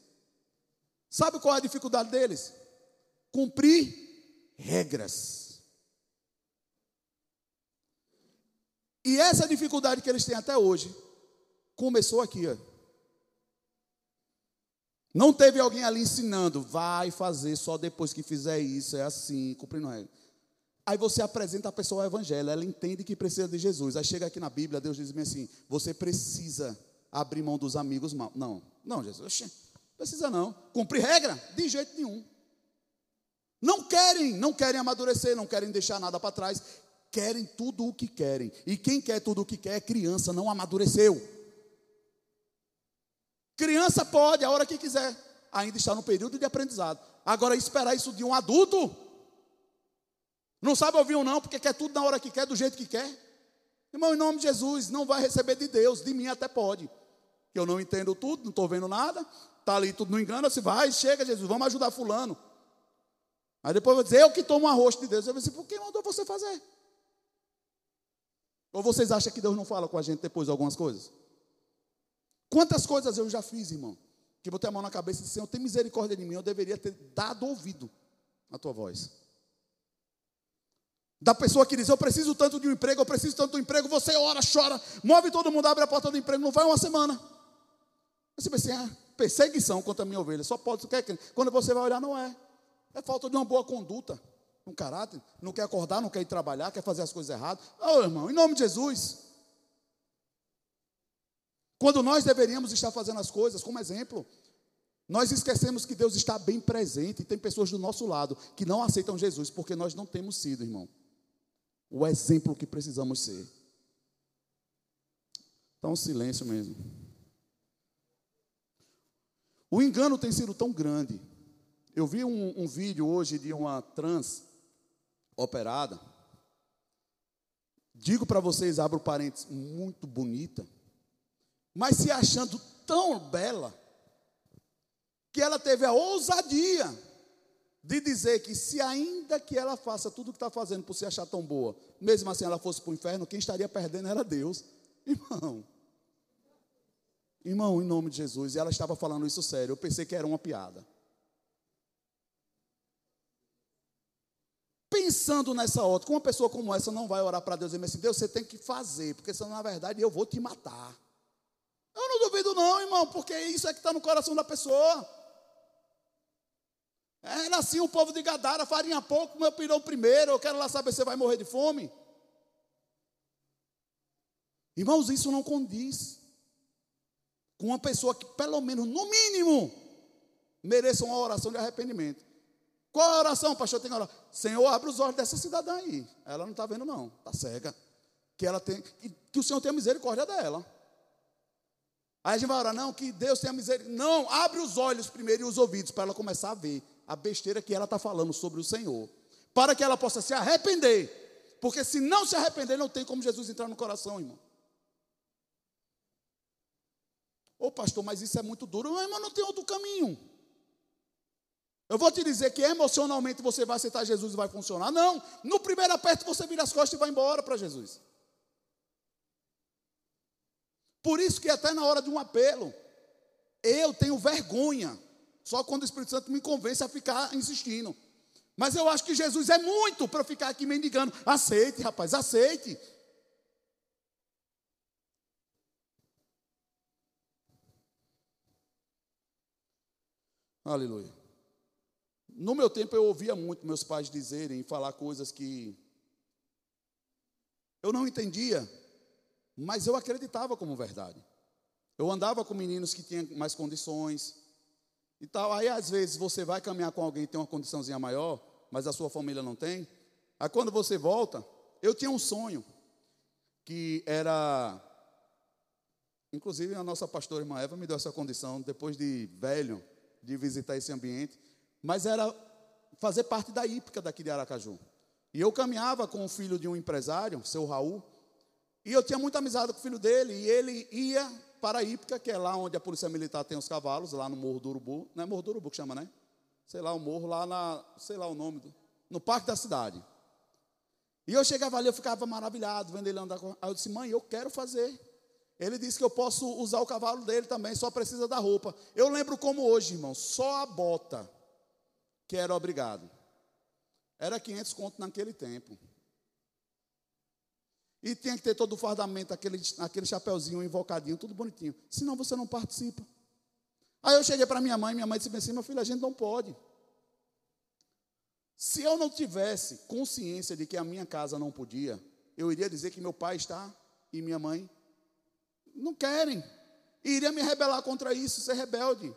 Sabe qual é a dificuldade deles? Cumprir regras. E essa dificuldade que eles têm até hoje começou aqui. Ó. Não teve alguém ali ensinando, vai fazer só depois que fizer isso, é assim, cumprindo regra. Aí você apresenta a pessoa ao evangelho, ela entende que precisa de Jesus. Aí chega aqui na Bíblia, Deus diz assim: você precisa abrir mão dos amigos mal. Não, não, Jesus, precisa não. Cumprir regra? De jeito nenhum. Não querem, não querem amadurecer, não querem deixar nada para trás querem tudo o que querem. E quem quer tudo o que quer é criança, não amadureceu. Criança pode, a hora que quiser, ainda está no período de aprendizado. Agora, esperar isso de um adulto, não sabe ouvir ou não, porque quer tudo na hora que quer, do jeito que quer. Irmão, em nome de Jesus, não vai receber de Deus, de mim até pode. Eu não entendo tudo, não estou vendo nada, está ali tudo não engana, se vai, chega, Jesus, vamos ajudar fulano. Aí depois vou dizer, eu que tomo arroz de Deus. Eu vou dizer, por que mandou você fazer? Ou vocês acham que Deus não fala com a gente depois de algumas coisas? Quantas coisas eu já fiz, irmão? Que botei a mão na cabeça e disse, Senhor, tem misericórdia de mim, eu deveria ter dado ouvido à tua voz. Da pessoa que diz, eu preciso tanto de um emprego, eu preciso tanto de um emprego, você ora, chora, move todo mundo, abre a porta do emprego, não vai uma semana. Você pensa assim, ah, perseguição contra a minha ovelha, só pode, quando você vai olhar, não é. É falta de uma boa conduta um caráter, não quer acordar, não quer ir trabalhar, quer fazer as coisas erradas. Ô oh, irmão, em nome de Jesus. Quando nós deveríamos estar fazendo as coisas como exemplo, nós esquecemos que Deus está bem presente e tem pessoas do nosso lado que não aceitam Jesus porque nós não temos sido, irmão, o exemplo que precisamos ser. Então, silêncio mesmo. O engano tem sido tão grande. Eu vi um, um vídeo hoje de uma trans operada. Digo para vocês, abro parênteses, muito bonita, mas se achando tão bela, que ela teve a ousadia de dizer que se ainda que ela faça tudo o que está fazendo por se achar tão boa, mesmo assim ela fosse para o inferno, quem estaria perdendo era Deus. Irmão, irmão, em nome de Jesus, e ela estava falando isso sério, eu pensei que era uma piada. Pensando nessa ótica, uma pessoa como essa não vai orar para Deus e dizer assim: Deus, você tem que fazer, porque senão, na verdade, eu vou te matar. Eu não duvido, não, irmão, porque isso é que está no coração da pessoa. Era assim o povo de Gadara, farinha pouco, meu pirou primeiro, eu quero lá saber se você vai morrer de fome. Irmãos, isso não condiz com uma pessoa que, pelo menos, no mínimo, mereça uma oração de arrependimento. Qual a oração, pastor? Tem que. Senhor, abre os olhos dessa cidadã aí. Ela não está vendo, não. Está cega. Que, ela tem, que, que, o Senhor tenha misericórdia dela. Aí a gente vai orar, não, que Deus tenha misericórdia. Não, abre os olhos primeiro e os ouvidos para ela começar a ver a besteira que ela está falando sobre o Senhor. Para que ela possa se arrepender. Porque se não se arrepender, não tem como Jesus entrar no coração, irmão. Ô pastor, mas isso é muito duro. Não, irmão, não tem outro caminho. Eu vou te dizer que emocionalmente você vai aceitar Jesus e vai funcionar. Não, no primeiro aperto você vira as costas e vai embora para Jesus. Por isso que até na hora de um apelo, eu tenho vergonha. Só quando o Espírito Santo me convence a ficar insistindo. Mas eu acho que Jesus é muito para ficar aqui mendigando. Aceite, rapaz, aceite. Aleluia. No meu tempo eu ouvia muito meus pais dizerem e falar coisas que eu não entendia, mas eu acreditava como verdade. Eu andava com meninos que tinham mais condições e tal. Aí às vezes você vai caminhar com alguém que tem uma condiçãozinha maior, mas a sua família não tem. Aí quando você volta, eu tinha um sonho que era inclusive a nossa pastora irmã Eva me deu essa condição depois de velho de visitar esse ambiente, mas era fazer parte da hípica daqui de Aracaju. E eu caminhava com o filho de um empresário, seu Raul, e eu tinha muita amizade com o filho dele, e ele ia para a hípica, que é lá onde a polícia militar tem os cavalos, lá no Morro do Urubu, não é Morro do Urubu que chama, né? Sei lá, o morro lá na, sei lá o nome, do, no parque da cidade. E eu chegava ali, eu ficava maravilhado, vendo ele andar com. Aí eu disse, mãe, eu quero fazer. Ele disse que eu posso usar o cavalo dele também, só precisa da roupa. Eu lembro como hoje, irmão, só a bota que era obrigado. Era 500 conto naquele tempo. E tinha que ter todo o fardamento, aquele, aquele chapeuzinho invocadinho, tudo bonitinho. Senão você não participa. Aí eu cheguei para minha mãe, minha mãe disse assim, meu filho, a gente não pode. Se eu não tivesse consciência de que a minha casa não podia, eu iria dizer que meu pai está e minha mãe não querem. E iria me rebelar contra isso, ser rebelde.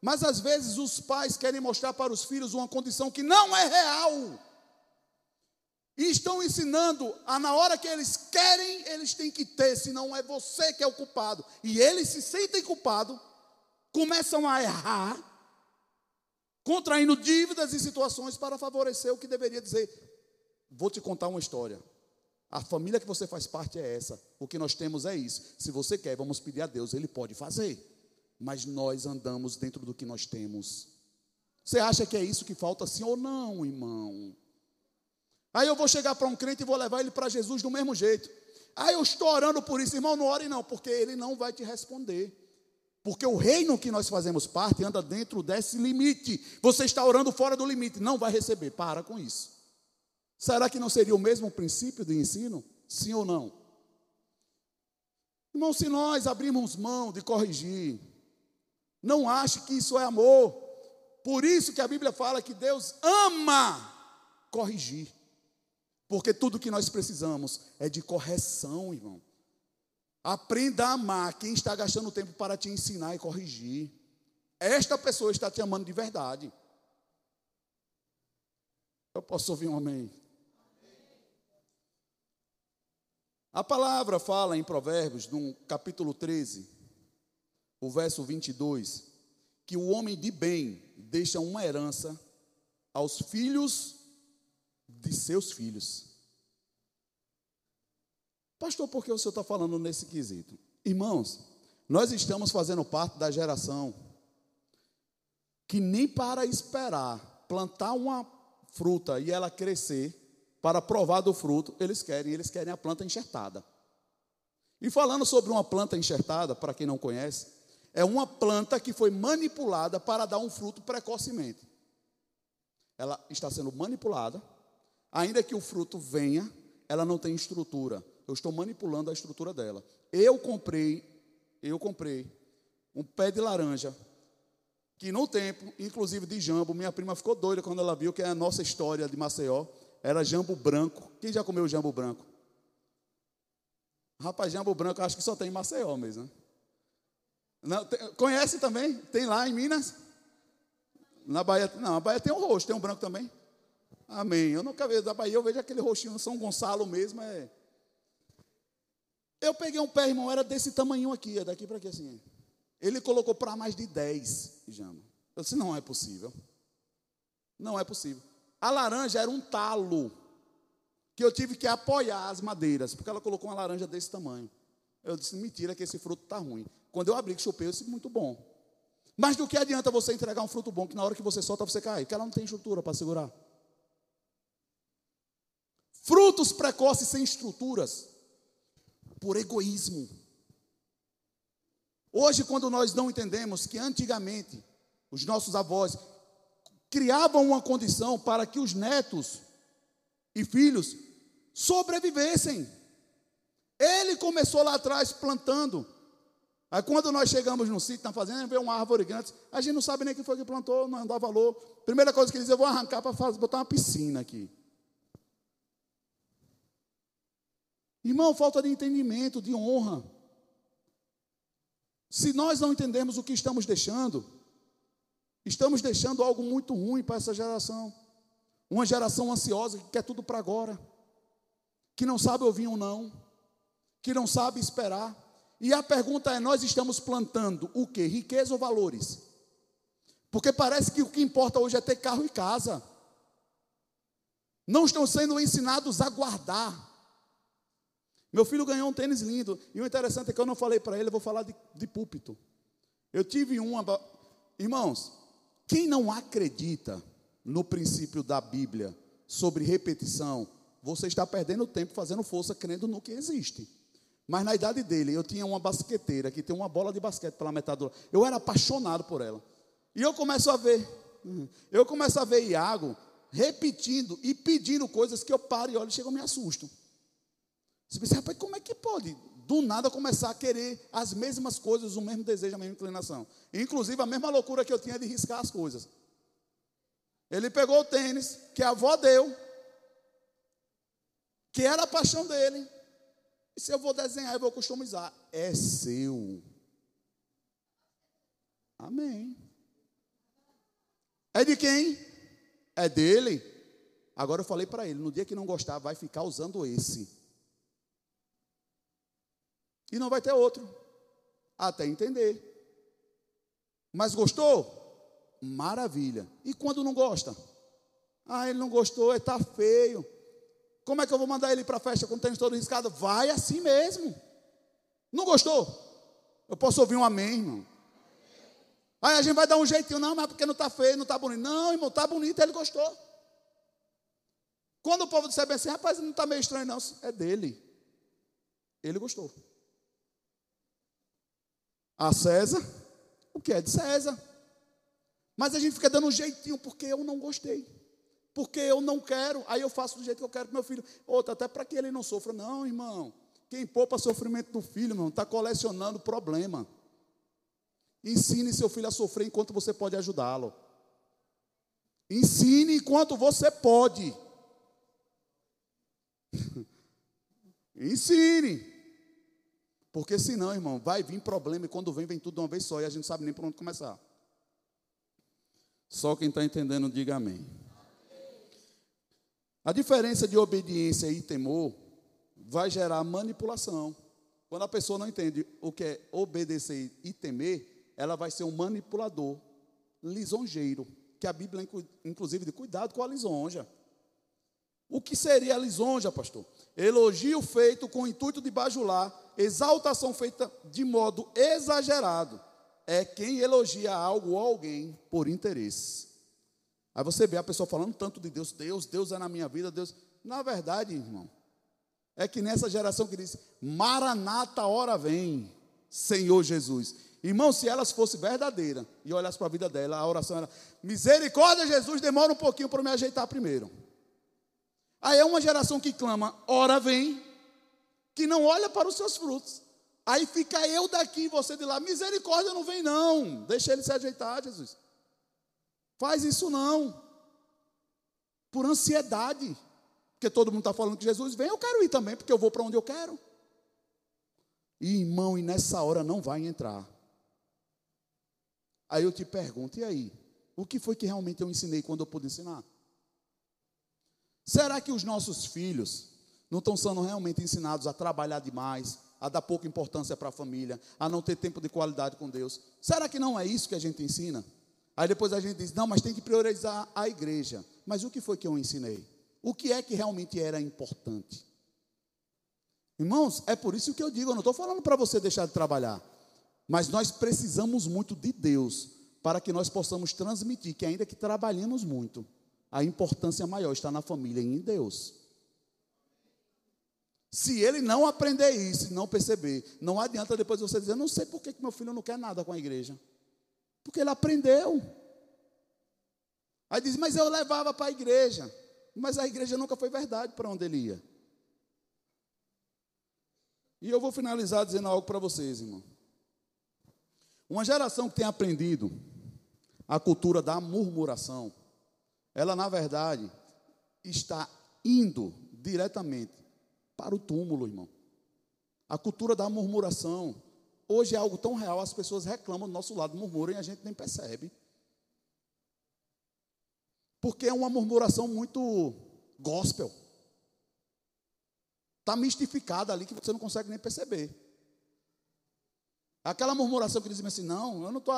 Mas às vezes os pais querem mostrar para os filhos uma condição que não é real. E estão ensinando a na hora que eles querem, eles têm que ter, senão é você que é o culpado. E eles se sentem culpados, começam a errar, contraindo dívidas e situações para favorecer o que deveria dizer. Vou te contar uma história. A família que você faz parte é essa. O que nós temos é isso. Se você quer, vamos pedir a Deus, Ele pode fazer. Mas nós andamos dentro do que nós temos. Você acha que é isso que falta, sim ou não, irmão? Aí eu vou chegar para um crente e vou levar ele para Jesus do mesmo jeito. Aí eu estou orando por isso, irmão, não ore não, porque ele não vai te responder. Porque o reino que nós fazemos parte anda dentro desse limite. Você está orando fora do limite, não vai receber. Para com isso. Será que não seria o mesmo princípio de ensino? Sim ou não? Irmão, se nós abrirmos mão de corrigir, não ache que isso é amor. Por isso que a Bíblia fala que Deus ama corrigir. Porque tudo que nós precisamos é de correção, irmão. Aprenda a amar quem está gastando tempo para te ensinar e corrigir. Esta pessoa está te amando de verdade. Eu posso ouvir um amém? A palavra fala em Provérbios, no capítulo 13, o verso 22, que o homem de bem deixa uma herança aos filhos de seus filhos. Pastor, por que o senhor está falando nesse quesito? Irmãos, nós estamos fazendo parte da geração que nem para esperar plantar uma fruta e ela crescer, para provar do fruto, eles querem, eles querem a planta enxertada. E falando sobre uma planta enxertada, para quem não conhece, é uma planta que foi manipulada para dar um fruto precocemente. Ela está sendo manipulada, ainda que o fruto venha, ela não tem estrutura. Eu estou manipulando a estrutura dela. Eu comprei, eu comprei um pé de laranja que no tempo, inclusive de jambo, minha prima ficou doida quando ela viu que é a nossa história de Maceió era jambo branco. Quem já comeu jambo branco? Rapaz, jambo branco acho que só tem em Maceió mesmo. Né? Não, tem, conhece também? Tem lá em Minas? Na Bahia, não, a Bahia tem um roxo, tem um branco também. Amém. Eu nunca vejo da Bahia, eu vejo aquele roxinho São Gonçalo mesmo. É... Eu peguei um pé, irmão, era desse tamanho aqui, é daqui para aqui assim. Ele colocou para mais de 10 jamba. Eu disse, não é possível. Não é possível. A laranja era um talo. que eu tive que apoiar as madeiras, porque ela colocou uma laranja desse tamanho. Eu disse, mentira que esse fruto está ruim. Quando eu abri que chupei, eu disse, muito bom. Mas do que adianta você entregar um fruto bom que na hora que você solta você cai? Porque ela não tem estrutura para segurar. Frutos precoces sem estruturas, por egoísmo. Hoje, quando nós não entendemos que antigamente os nossos avós criavam uma condição para que os netos e filhos sobrevivessem. Ele começou lá atrás plantando. Aí quando nós chegamos no sítio, na fazenda, vê uma árvore grande, a gente não sabe nem quem foi que plantou, não dá valor. Primeira coisa que ele diz, eu vou arrancar para botar uma piscina aqui. Irmão, falta de entendimento, de honra. Se nós não entendemos o que estamos deixando, estamos deixando algo muito ruim para essa geração. Uma geração ansiosa que quer tudo para agora, que não sabe ouvir um não, que não sabe esperar. E a pergunta é: nós estamos plantando o que? Riqueza ou valores? Porque parece que o que importa hoje é ter carro e casa. Não estão sendo ensinados a guardar. Meu filho ganhou um tênis lindo. E o interessante é que eu não falei para ele, eu vou falar de, de púlpito. Eu tive uma. Irmãos, quem não acredita no princípio da Bíblia sobre repetição, você está perdendo tempo fazendo força crendo no que existe. Mas na idade dele, eu tinha uma basqueteira que tem uma bola de basquete pela metade do Eu era apaixonado por ela. E eu começo a ver, eu começo a ver Iago repetindo e pedindo coisas que eu paro e olho e chego e me assusto. Você pensa, rapaz, como é que pode do nada começar a querer as mesmas coisas, o mesmo desejo, a mesma inclinação? Inclusive a mesma loucura que eu tinha de riscar as coisas. Ele pegou o tênis que a avó deu, que era a paixão dele. E se eu vou desenhar, eu vou customizar. É seu. Amém. É de quem? É dele. Agora eu falei para ele: no dia que não gostar, vai ficar usando esse. E não vai ter outro. Até entender. Mas gostou? Maravilha. E quando não gosta? Ah, ele não gostou, está feio. Como é que eu vou mandar ele para a festa com o tênis todo riscado? Vai assim mesmo. Não gostou? Eu posso ouvir um amém, irmão. Aí a gente vai dar um jeitinho, não, mas porque não está feio, não está bonito. Não, irmão, está bonito, ele gostou. Quando o povo disser bem assim, rapaz, não está meio estranho, não. É dele. Ele gostou. A César, o que é de César? Mas a gente fica dando um jeitinho porque eu não gostei. Porque eu não quero, aí eu faço do jeito que eu quero para meu filho. Outra, até para que ele não sofra. Não, irmão. Quem poupa sofrimento do filho, irmão, está colecionando problema. Ensine seu filho a sofrer enquanto você pode ajudá-lo. Ensine enquanto você pode. Ensine. Porque senão, irmão, vai vir problema e quando vem, vem tudo de uma vez só e a gente não sabe nem por onde começar. Só quem está entendendo, diga amém. A diferença de obediência e temor vai gerar manipulação. Quando a pessoa não entende o que é obedecer e temer, ela vai ser um manipulador, lisonjeiro, que a Bíblia, inclusive, de cuidado com a lisonja. O que seria a lisonja, pastor? Elogio feito com o intuito de bajular, exaltação feita de modo exagerado é quem elogia algo ou alguém por interesse. Aí você vê a pessoa falando tanto de Deus, Deus, Deus é na minha vida, Deus. Na verdade, irmão, é que nessa geração que diz, Maranata, hora vem, Senhor Jesus. Irmão, se elas fossem verdadeiras e olhasse para a vida dela, a oração era: Misericórdia, Jesus, demora um pouquinho para me ajeitar primeiro. Aí é uma geração que clama, hora vem, que não olha para os seus frutos. Aí fica eu daqui e você de lá. Misericórdia não vem, não. Deixa ele se ajeitar, Jesus. Faz isso não. Por ansiedade. Porque todo mundo está falando que Jesus vem, eu quero ir também, porque eu vou para onde eu quero. E irmão, e nessa hora não vai entrar. Aí eu te pergunto, e aí? O que foi que realmente eu ensinei quando eu pude ensinar? Será que os nossos filhos não estão sendo realmente ensinados a trabalhar demais, a dar pouca importância para a família, a não ter tempo de qualidade com Deus. Será que não é isso que a gente ensina? Aí depois a gente diz: não, mas tem que priorizar a igreja. Mas o que foi que eu ensinei? O que é que realmente era importante? Irmãos, é por isso que eu digo, eu não estou falando para você deixar de trabalhar, mas nós precisamos muito de Deus para que nós possamos transmitir que, ainda que trabalhemos muito, a importância maior está na família e em Deus. Se ele não aprender isso, não perceber, não adianta depois você dizer, eu não sei por que meu filho não quer nada com a igreja. Porque ele aprendeu. Aí diz, mas eu levava para a igreja. Mas a igreja nunca foi verdade para onde ele ia. E eu vou finalizar dizendo algo para vocês, irmão. Uma geração que tem aprendido a cultura da murmuração, ela na verdade está indo diretamente para o túmulo, irmão. A cultura da murmuração hoje é algo tão real, as pessoas reclamam do nosso lado, murmuram e a gente nem percebe. Porque é uma murmuração muito gospel. Está mistificada ali que você não consegue nem perceber. Aquela murmuração que dizem assim, não, eu não tô,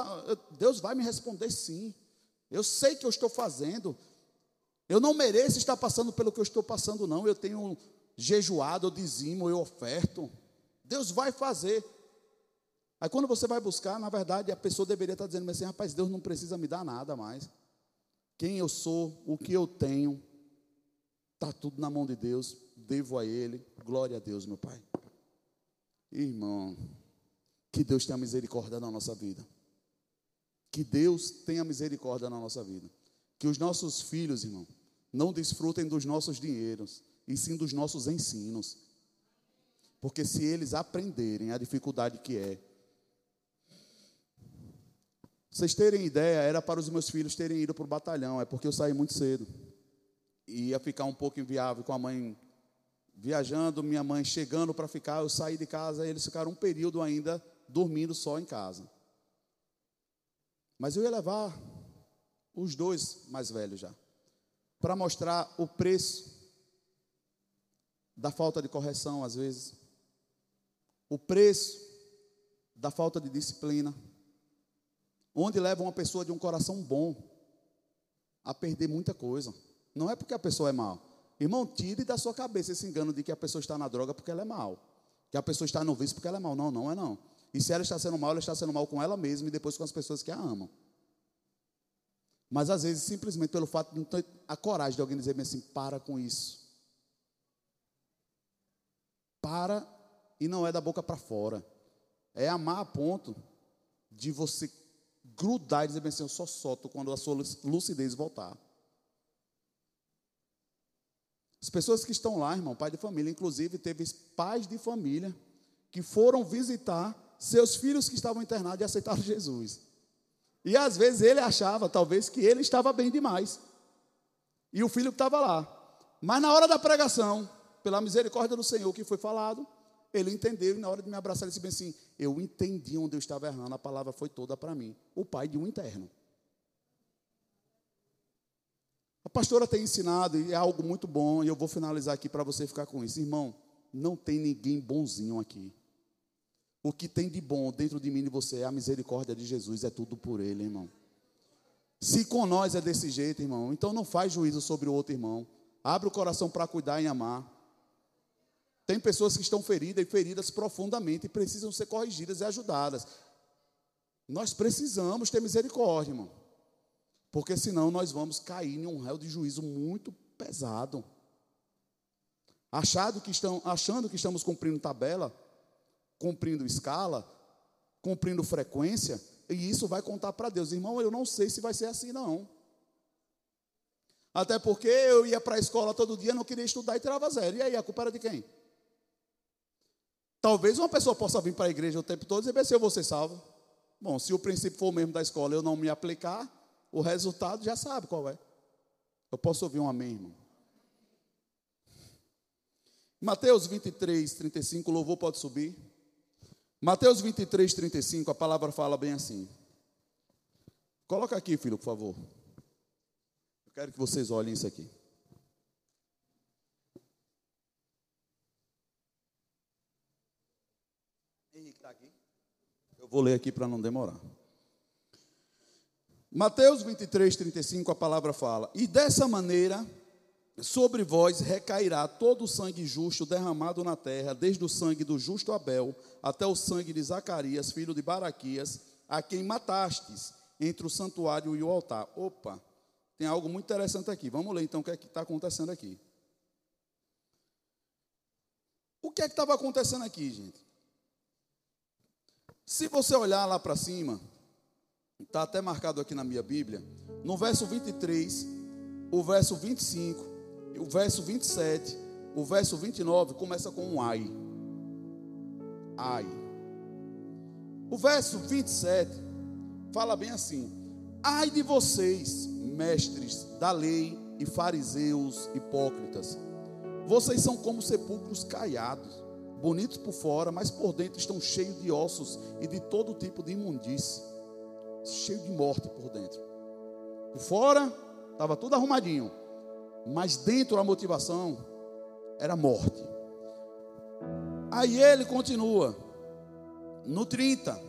Deus vai me responder sim. Eu sei que eu estou fazendo. Eu não mereço estar passando pelo que eu estou passando, não. Eu tenho jejuado, eu dizimo, eu oferto. Deus vai fazer. Aí quando você vai buscar, na verdade, a pessoa deveria estar dizendo assim, rapaz, Deus não precisa me dar nada mais. Quem eu sou, o que eu tenho, está tudo na mão de Deus, devo a Ele. Glória a Deus, meu Pai. Irmão, que Deus tenha misericórdia na nossa vida. Que Deus tenha misericórdia na nossa vida. Que os nossos filhos, irmão, não desfrutem dos nossos dinheiros, e sim dos nossos ensinos. Porque se eles aprenderem a dificuldade que é, vocês terem ideia, era para os meus filhos terem ido para o batalhão, é porque eu saí muito cedo. E ia ficar um pouco inviável com a mãe viajando, minha mãe chegando para ficar, eu saí de casa e eles ficaram um período ainda dormindo só em casa. Mas eu ia levar os dois mais velhos já, para mostrar o preço da falta de correção, às vezes, o preço da falta de disciplina onde leva uma pessoa de um coração bom a perder muita coisa. Não é porque a pessoa é mal. Irmão, tire da sua cabeça esse engano de que a pessoa está na droga porque ela é mal. Que a pessoa está no vício porque ela é mal. Não, não é não. E se ela está sendo mal, ela está sendo mal com ela mesma e depois com as pessoas que a amam. Mas às vezes, simplesmente pelo fato de não ter a coragem de alguém dizer assim: para com isso. Para e não é da boca para fora. É amar a ponto de você grudar e dizer assim, eu só solto quando a sua lucidez voltar. As pessoas que estão lá, irmão, pai de família, inclusive teve pais de família que foram visitar seus filhos que estavam internados e aceitaram Jesus. E às vezes ele achava, talvez, que ele estava bem demais. E o filho que estava lá. Mas na hora da pregação, pela misericórdia do Senhor que foi falado, ele entendeu e na hora de me abraçar, ele disse bem assim: Eu entendi onde eu estava errando, a palavra foi toda para mim. O pai de um interno. A pastora tem ensinado, e é algo muito bom, e eu vou finalizar aqui para você ficar com isso. Irmão, não tem ninguém bonzinho aqui. O que tem de bom dentro de mim e você é a misericórdia de Jesus, é tudo por Ele, irmão. Se com nós é desse jeito, irmão, então não faz juízo sobre o outro irmão. Abre o coração para cuidar e amar. Tem pessoas que estão feridas e feridas profundamente e precisam ser corrigidas e ajudadas. Nós precisamos ter misericórdia, irmão. Porque senão nós vamos cair em um réu de juízo muito pesado. Achado que estão, achando que estamos cumprindo tabela, cumprindo escala, cumprindo frequência, e isso vai contar para Deus. Irmão, eu não sei se vai ser assim, não. Até porque eu ia para a escola todo dia, não queria estudar e tirava zero. E aí, a culpa era de quem? Talvez uma pessoa possa vir para a igreja o tempo todo e dizer, se eu vou ser salvo. Bom, se o princípio for o mesmo da escola, eu não me aplicar, o resultado já sabe qual é. Eu posso ouvir um amém, irmão. Mateus 23, 35, o louvor pode subir. Mateus 23, 35, a palavra fala bem assim. Coloca aqui, filho, por favor. Eu quero que vocês olhem isso aqui. está aqui? Eu vou ler aqui para não demorar. Mateus 23, 35, a palavra fala: E dessa maneira sobre vós recairá todo o sangue justo derramado na terra, desde o sangue do justo Abel até o sangue de Zacarias, filho de Baraquias, a quem matastes entre o santuário e o altar. Opa, tem algo muito interessante aqui. Vamos ler então o que é está acontecendo aqui. O que é que estava acontecendo aqui, gente? Se você olhar lá para cima, está até marcado aqui na minha Bíblia, no verso 23, o verso 25, o verso 27, o verso 29 começa com um ai. Ai. O verso 27 fala bem assim: Ai de vocês, mestres da lei e fariseus hipócritas, vocês são como sepulcros caiados bonitos por fora, mas por dentro estão cheios de ossos e de todo tipo de imundície, cheio de morte por dentro. Por fora estava tudo arrumadinho, mas dentro a motivação era morte. Aí ele continua no 30.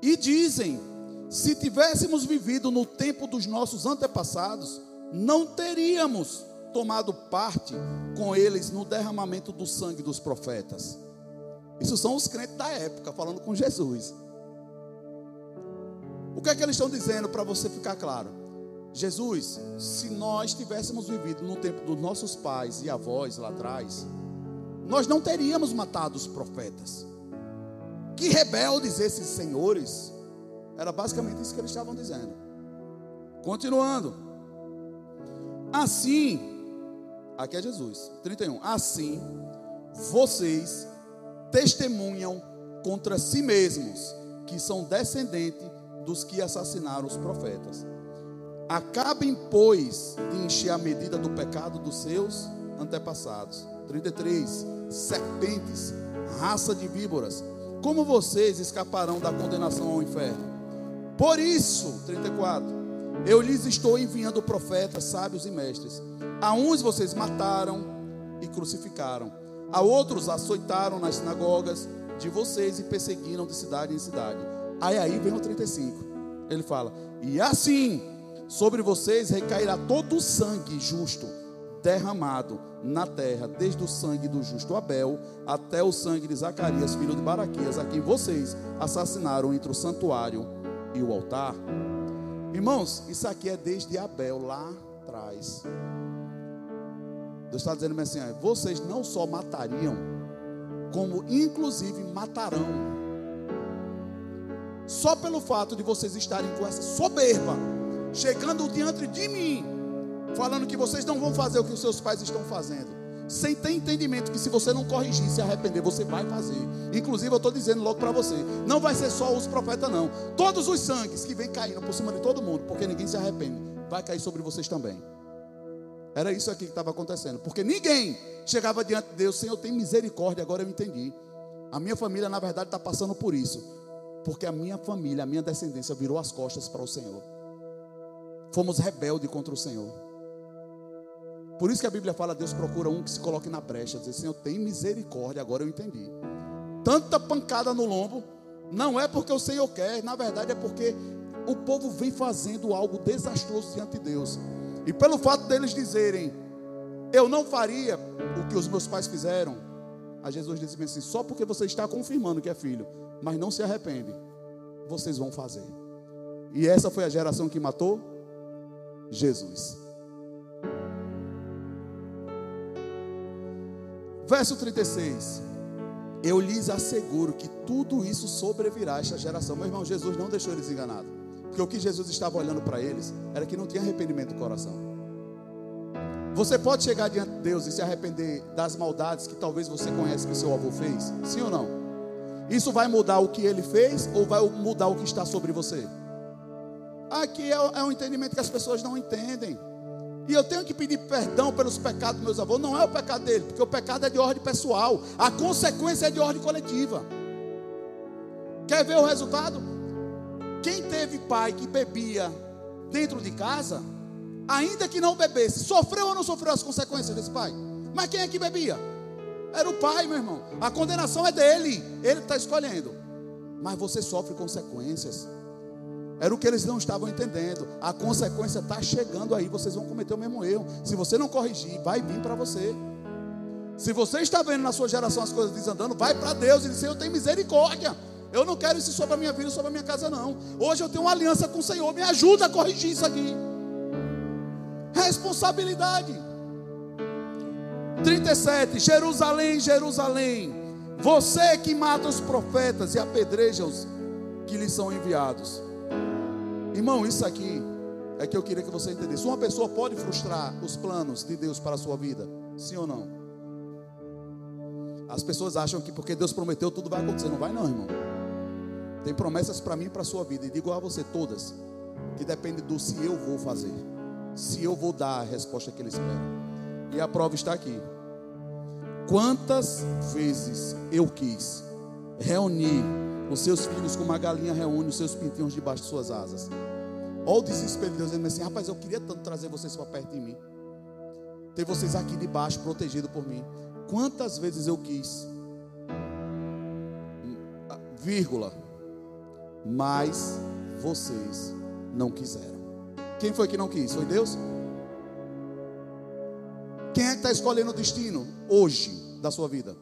E dizem: se tivéssemos vivido no tempo dos nossos antepassados, não teríamos tomado parte com eles no derramamento do sangue dos profetas. Isso são os crentes da época, falando com Jesus. O que é que eles estão dizendo para você ficar claro? Jesus, se nós tivéssemos vivido no tempo dos nossos pais e avós lá atrás, nós não teríamos matado os profetas. Que rebeldes esses senhores! Era basicamente isso que eles estavam dizendo. Continuando. Assim, Aqui é Jesus. 31. Assim, vocês testemunham contra si mesmos que são descendentes dos que assassinaram os profetas. Acabem, pois, de encher a medida do pecado dos seus antepassados. 33. Serpentes, raça de víboras, como vocês escaparão da condenação ao inferno? Por isso, 34, eu lhes estou enviando profetas, sábios e mestres a uns vocês mataram e crucificaram, a outros açoitaram nas sinagogas de vocês e perseguiram de cidade em cidade. Aí aí vem o 35. Ele fala: "E assim sobre vocês recairá todo o sangue justo derramado na terra, desde o sangue do justo Abel até o sangue de Zacarias, filho de Baraquias, a quem vocês assassinaram entre o santuário e o altar." Irmãos, isso aqui é desde Abel lá atrás. Deus está dizendo assim: vocês não só matariam, como inclusive matarão. Só pelo fato de vocês estarem com essa soberba, chegando diante de mim, falando que vocês não vão fazer o que os seus pais estão fazendo, sem ter entendimento que se você não corrigir, se arrepender, você vai fazer. Inclusive, eu estou dizendo logo para você: não vai ser só os profetas, não. Todos os sangues que vêm caindo por cima de todo mundo, porque ninguém se arrepende, vai cair sobre vocês também. Era isso aqui que estava acontecendo. Porque ninguém chegava diante de Deus, Senhor, tem misericórdia, agora eu entendi. A minha família, na verdade, está passando por isso. Porque a minha família, a minha descendência virou as costas para o Senhor. Fomos rebeldes contra o Senhor. Por isso que a Bíblia fala: Deus procura um que se coloque na brecha, dizer, Senhor, tem misericórdia, agora eu entendi. Tanta pancada no lombo, não é porque o Senhor quer, na verdade é porque o povo vem fazendo algo desastroso diante de Deus. E pelo fato deles dizerem, eu não faria o que os meus pais fizeram, a Jesus disse assim: só porque você está confirmando que é filho, mas não se arrepende, vocês vão fazer. E essa foi a geração que matou Jesus. Verso 36. Eu lhes asseguro que tudo isso sobrevirá a esta geração. Meu irmão, Jesus não deixou eles enganados. Porque o que Jesus estava olhando para eles era que não tinha arrependimento no coração. Você pode chegar diante de Deus e se arrepender das maldades que talvez você conhece que seu avô fez? Sim ou não? Isso vai mudar o que ele fez ou vai mudar o que está sobre você? Aqui é, é um entendimento que as pessoas não entendem. E eu tenho que pedir perdão pelos pecados dos meus avós. Não é o pecado dele, porque o pecado é de ordem pessoal. A consequência é de ordem coletiva. Quer ver o resultado? Quem teve pai que bebia dentro de casa, ainda que não bebesse, sofreu ou não sofreu as consequências desse pai? Mas quem é que bebia? Era o pai, meu irmão. A condenação é dele, ele está escolhendo. Mas você sofre consequências. Era o que eles não estavam entendendo. A consequência está chegando aí, vocês vão cometer o mesmo erro. Se você não corrigir, vai vir para você. Se você está vendo na sua geração as coisas desandando, vai para Deus e diz: Eu tenho misericórdia. Eu não quero isso sobre a minha vida, sobre a minha casa, não. Hoje eu tenho uma aliança com o Senhor. Me ajuda a corrigir isso aqui. Responsabilidade. 37. Jerusalém, Jerusalém. Você que mata os profetas e apedreja os que lhes são enviados. Irmão, isso aqui é que eu queria que você entendesse. Uma pessoa pode frustrar os planos de Deus para a sua vida? Sim ou não? As pessoas acham que porque Deus prometeu tudo vai acontecer. Não vai, não, irmão. Tem promessas para mim e para a sua vida. E digo a você todas. Que depende do se eu vou fazer. Se eu vou dar a resposta que Ele espera. E a prova está aqui. Quantas vezes eu quis reunir os seus filhos como uma galinha reúne os seus pintinhos debaixo de suas asas. Olha o desespero de Deus dizendo assim: rapaz, eu queria tanto trazer vocês para perto de mim. Ter vocês aqui debaixo, protegido por mim. Quantas vezes eu quis, vírgula, mas vocês não quiseram. Quem foi que não quis? Foi Deus? Quem é que está escolhendo o destino hoje da sua vida?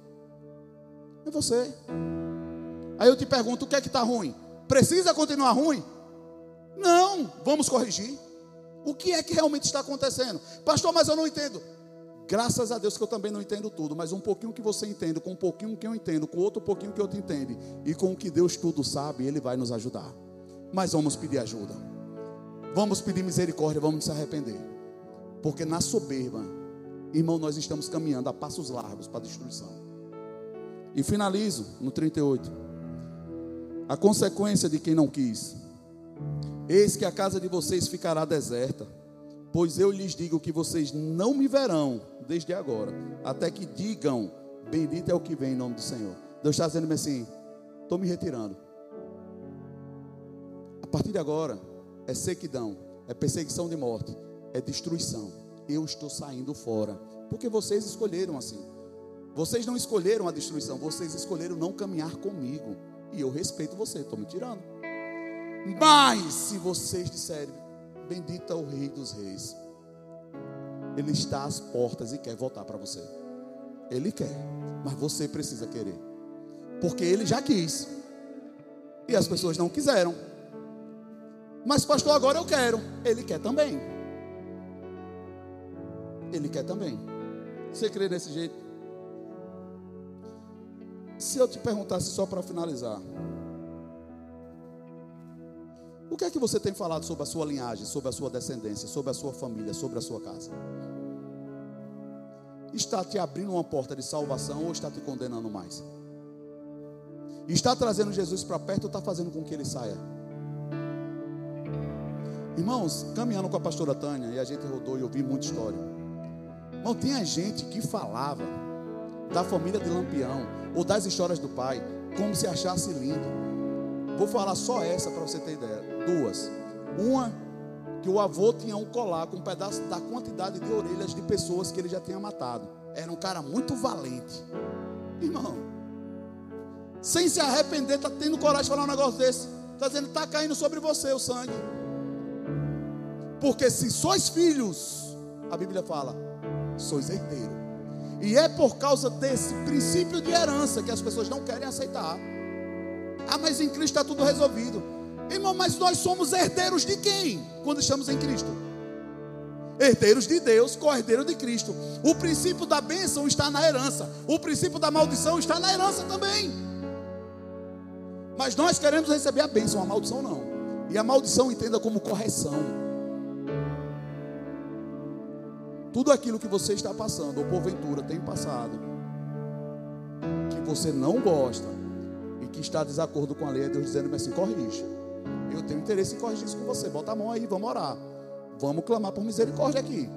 É você. Aí eu te pergunto: o que é que está ruim? Precisa continuar ruim? Não, vamos corrigir. O que é que realmente está acontecendo? Pastor, mas eu não entendo. Graças a Deus que eu também não entendo tudo, mas um pouquinho que você entende, com um pouquinho que eu entendo, com outro pouquinho que outro entende, e com o que Deus tudo sabe, Ele vai nos ajudar. Mas vamos pedir ajuda. Vamos pedir misericórdia, vamos nos arrepender. Porque na soberba, irmão, nós estamos caminhando a passos largos para a destruição. E finalizo no 38. A consequência de quem não quis. Eis que a casa de vocês ficará deserta, pois eu lhes digo que vocês não me verão desde agora, até que digam: Bendito é o que vem em nome do Senhor. Deus está dizendo assim: estou me retirando. A partir de agora, é sequidão, é perseguição de morte, é destruição. Eu estou saindo fora, porque vocês escolheram assim. Vocês não escolheram a destruição, vocês escolheram não caminhar comigo. E eu respeito você, estou me tirando. Mas se vocês disserem, bendito é o Rei dos Reis, ele está às portas e quer voltar para você. Ele quer, mas você precisa querer. Porque ele já quis. E as pessoas não quiseram. Mas, pastor, agora eu quero. Ele quer também. Ele quer também. Você crê desse jeito? Se eu te perguntasse só para finalizar, o que é que você tem falado sobre a sua linhagem, sobre a sua descendência, sobre a sua família, sobre a sua casa? Está te abrindo uma porta de salvação ou está te condenando mais? Está trazendo Jesus para perto ou está fazendo com que ele saia? Irmãos, caminhando com a pastora Tânia, e a gente rodou e ouvi muita história. Irmão, tinha gente que falava da família de Lampião, ou das histórias do pai, como se achasse lindo. Vou falar só essa para você ter ideia. Duas. Uma, que o avô tinha um colar com um pedaço da quantidade de orelhas de pessoas que ele já tinha matado. Era um cara muito valente. Irmão, sem se arrepender, está tendo coragem de falar um negócio desse. Está dizendo, está caindo sobre você o sangue. Porque se sois filhos, a Bíblia fala, sois herdeiros. E é por causa desse princípio de herança que as pessoas não querem aceitar. Ah, mas em Cristo está tudo resolvido. Irmão, mas nós somos herdeiros de quem quando estamos em Cristo? Herdeiros de Deus, co-herdeiro de Cristo. O princípio da bênção está na herança. O princípio da maldição está na herança também. Mas nós queremos receber a bênção, a maldição não. E a maldição entenda como correção. Tudo aquilo que você está passando, ou porventura tem passado, que você não gosta e que está de desacordo com a lei, é Deus dizendo assim: corrija. Eu tenho interesse em corrigir isso com você. Bota a mão aí, vamos orar. Vamos clamar por misericórdia aqui.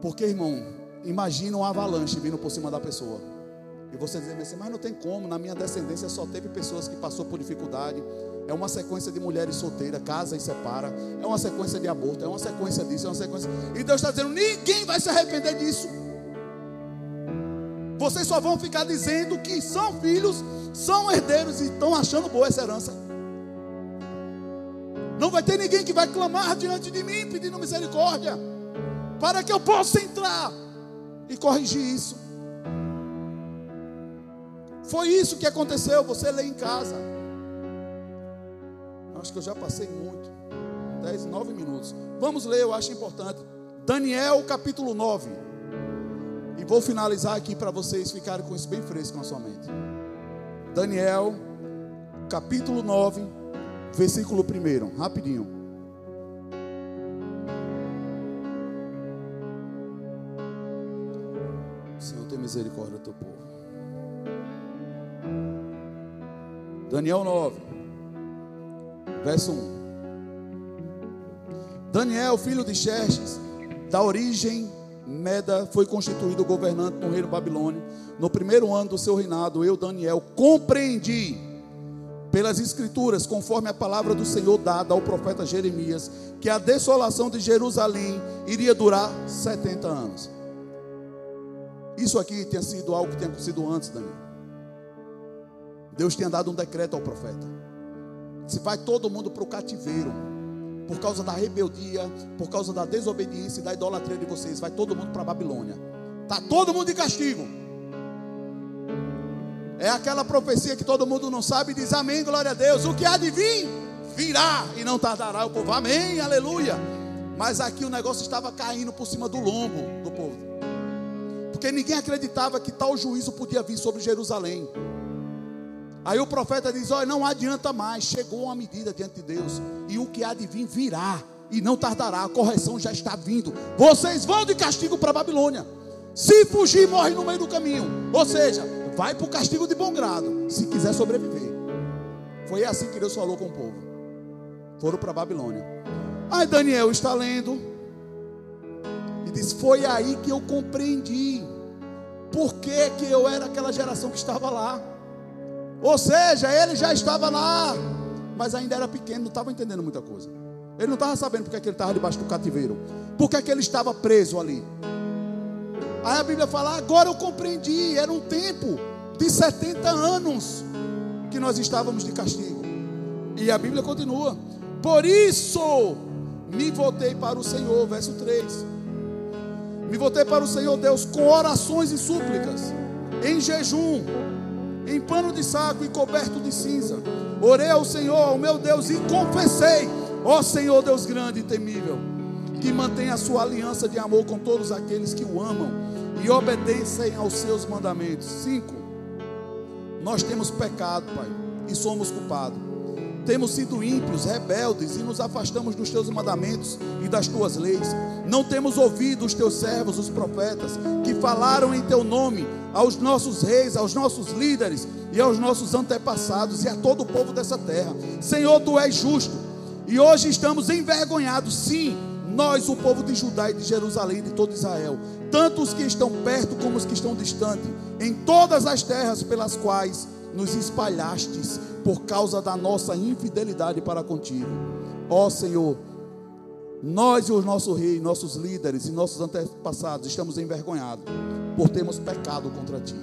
Porque, irmão, imagina uma avalanche vindo por cima da pessoa. E você dizendo assim, mas não tem como, na minha descendência só teve pessoas que passou por dificuldade. É uma sequência de mulheres solteiras, casa e separa. É uma sequência de aborto, é uma sequência disso, é uma sequência. E Deus está dizendo: ninguém vai se arrepender disso. Vocês só vão ficar dizendo que são filhos, são herdeiros e estão achando boa essa herança. Não vai ter ninguém que vai clamar diante de mim pedindo misericórdia, para que eu possa entrar e corrigir isso. Foi isso que aconteceu, você lê em casa. Acho que eu já passei muito. 10, 9 minutos. Vamos ler, eu acho importante. Daniel capítulo 9. E vou finalizar aqui para vocês ficarem com isso bem fresco na sua mente. Daniel capítulo 9, versículo 1, rapidinho. Senhor, tem misericórdia do teu povo. Daniel 9, verso 1. Daniel, filho de Xerxes, da origem Meda, foi constituído governante no reino Babilônia. No primeiro ano do seu reinado, eu, Daniel, compreendi pelas Escrituras, conforme a palavra do Senhor dada ao profeta Jeremias, que a desolação de Jerusalém iria durar 70 anos. Isso aqui tinha sido algo que tinha acontecido antes, Daniel. Deus tinha dado um decreto ao profeta: se vai todo mundo para o cativeiro, por causa da rebeldia, por causa da desobediência e da idolatria de vocês, vai todo mundo para a Babilônia. Está todo mundo de castigo. É aquela profecia que todo mundo não sabe e diz amém, glória a Deus. O que há de vir, virá e não tardará. O povo, amém, aleluia. Mas aqui o negócio estava caindo por cima do lombo do povo. Porque ninguém acreditava que tal juízo podia vir sobre Jerusalém. Aí o profeta diz: Olha, não adianta mais, chegou uma medida diante de Deus, e o que há de vir virá, e não tardará, a correção já está vindo. Vocês vão de castigo para a Babilônia. Se fugir, morre no meio do caminho. Ou seja, vai para o castigo de bom grado, se quiser sobreviver. Foi assim que Deus falou com o povo. Foram para a Babilônia. Aí Daniel está lendo e diz: Foi aí que eu compreendi por que, que eu era aquela geração que estava lá. Ou seja, ele já estava lá, mas ainda era pequeno, não estava entendendo muita coisa. Ele não estava sabendo porque é que ele estava debaixo do cativeiro, porque é que ele estava preso ali. Aí a Bíblia fala: agora eu compreendi, era um tempo de 70 anos que nós estávamos de castigo. E a Bíblia continua: por isso me voltei para o Senhor, verso 3. Me voltei para o Senhor Deus com orações e súplicas, em jejum, em pano de saco e coberto de cinza. Orei ao Senhor, ao meu Deus, e confessei: ó Senhor Deus grande e temível, que mantém a sua aliança de amor com todos aqueles que o amam e obedecem aos seus mandamentos. Cinco, nós temos pecado, Pai, e somos culpados. Temos sido ímpios, rebeldes e nos afastamos dos teus mandamentos e das tuas leis. Não temos ouvido os teus servos, os profetas, que falaram em teu nome aos nossos reis, aos nossos líderes e aos nossos antepassados e a todo o povo dessa terra. Senhor, tu és justo e hoje estamos envergonhados, sim, nós, o povo de Judá e de Jerusalém, de todo Israel, tanto os que estão perto como os que estão distantes, em todas as terras pelas quais nos espalhastes por causa da nossa infidelidade para contigo. Ó Senhor, nós e o nosso rei, nossos líderes e nossos antepassados estamos envergonhados por termos pecado contra ti.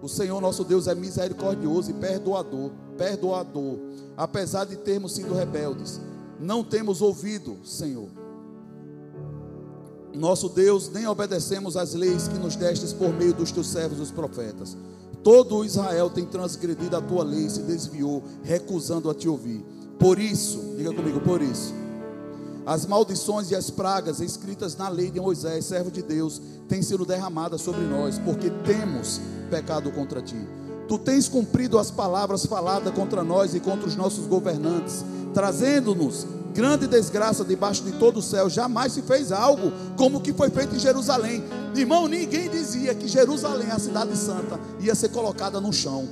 O Senhor nosso Deus é misericordioso e perdoador, perdoador, apesar de termos sido rebeldes não temos ouvido, Senhor. Nosso Deus, nem obedecemos às leis que nos destes por meio dos teus servos, os profetas. Todo Israel tem transgredido a tua lei, se desviou, recusando a te ouvir. Por isso, diga comigo, por isso, as maldições e as pragas escritas na lei de Moisés, servo de Deus, têm sido derramadas sobre nós, porque temos pecado contra ti. Tu tens cumprido as palavras faladas contra nós e contra os nossos governantes trazendo-nos grande desgraça debaixo de todo o céu. Jamais se fez algo como o que foi feito em Jerusalém. Irmão, ninguém dizia que Jerusalém, a cidade santa, ia ser colocada no chão.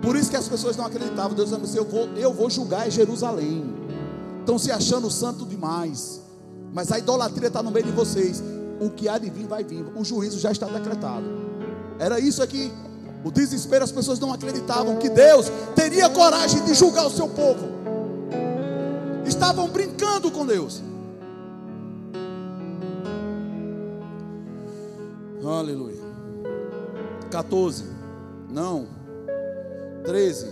Por isso que as pessoas não acreditavam. Deus disse: eu vou, eu vou julgar Jerusalém. Estão se achando santo demais. Mas a idolatria está no meio de vocês. O que há de vir, vai vir. O juízo já está decretado. Era isso aqui. O desespero, as pessoas não acreditavam que Deus teria coragem de julgar o seu povo. Estavam brincando com Deus. Aleluia. 14. Não. 13.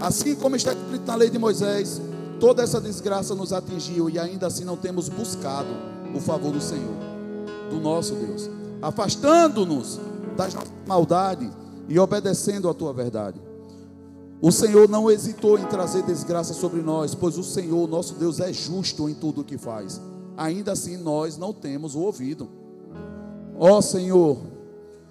Assim como está escrito na lei de Moisés, toda essa desgraça nos atingiu e ainda assim não temos buscado o favor do Senhor, do nosso Deus, afastando-nos das maldades e obedecendo a tua verdade. O Senhor não hesitou em trazer desgraça sobre nós, pois o Senhor, nosso Deus, é justo em tudo o que faz. Ainda assim, nós não temos o ouvido. Ó Senhor,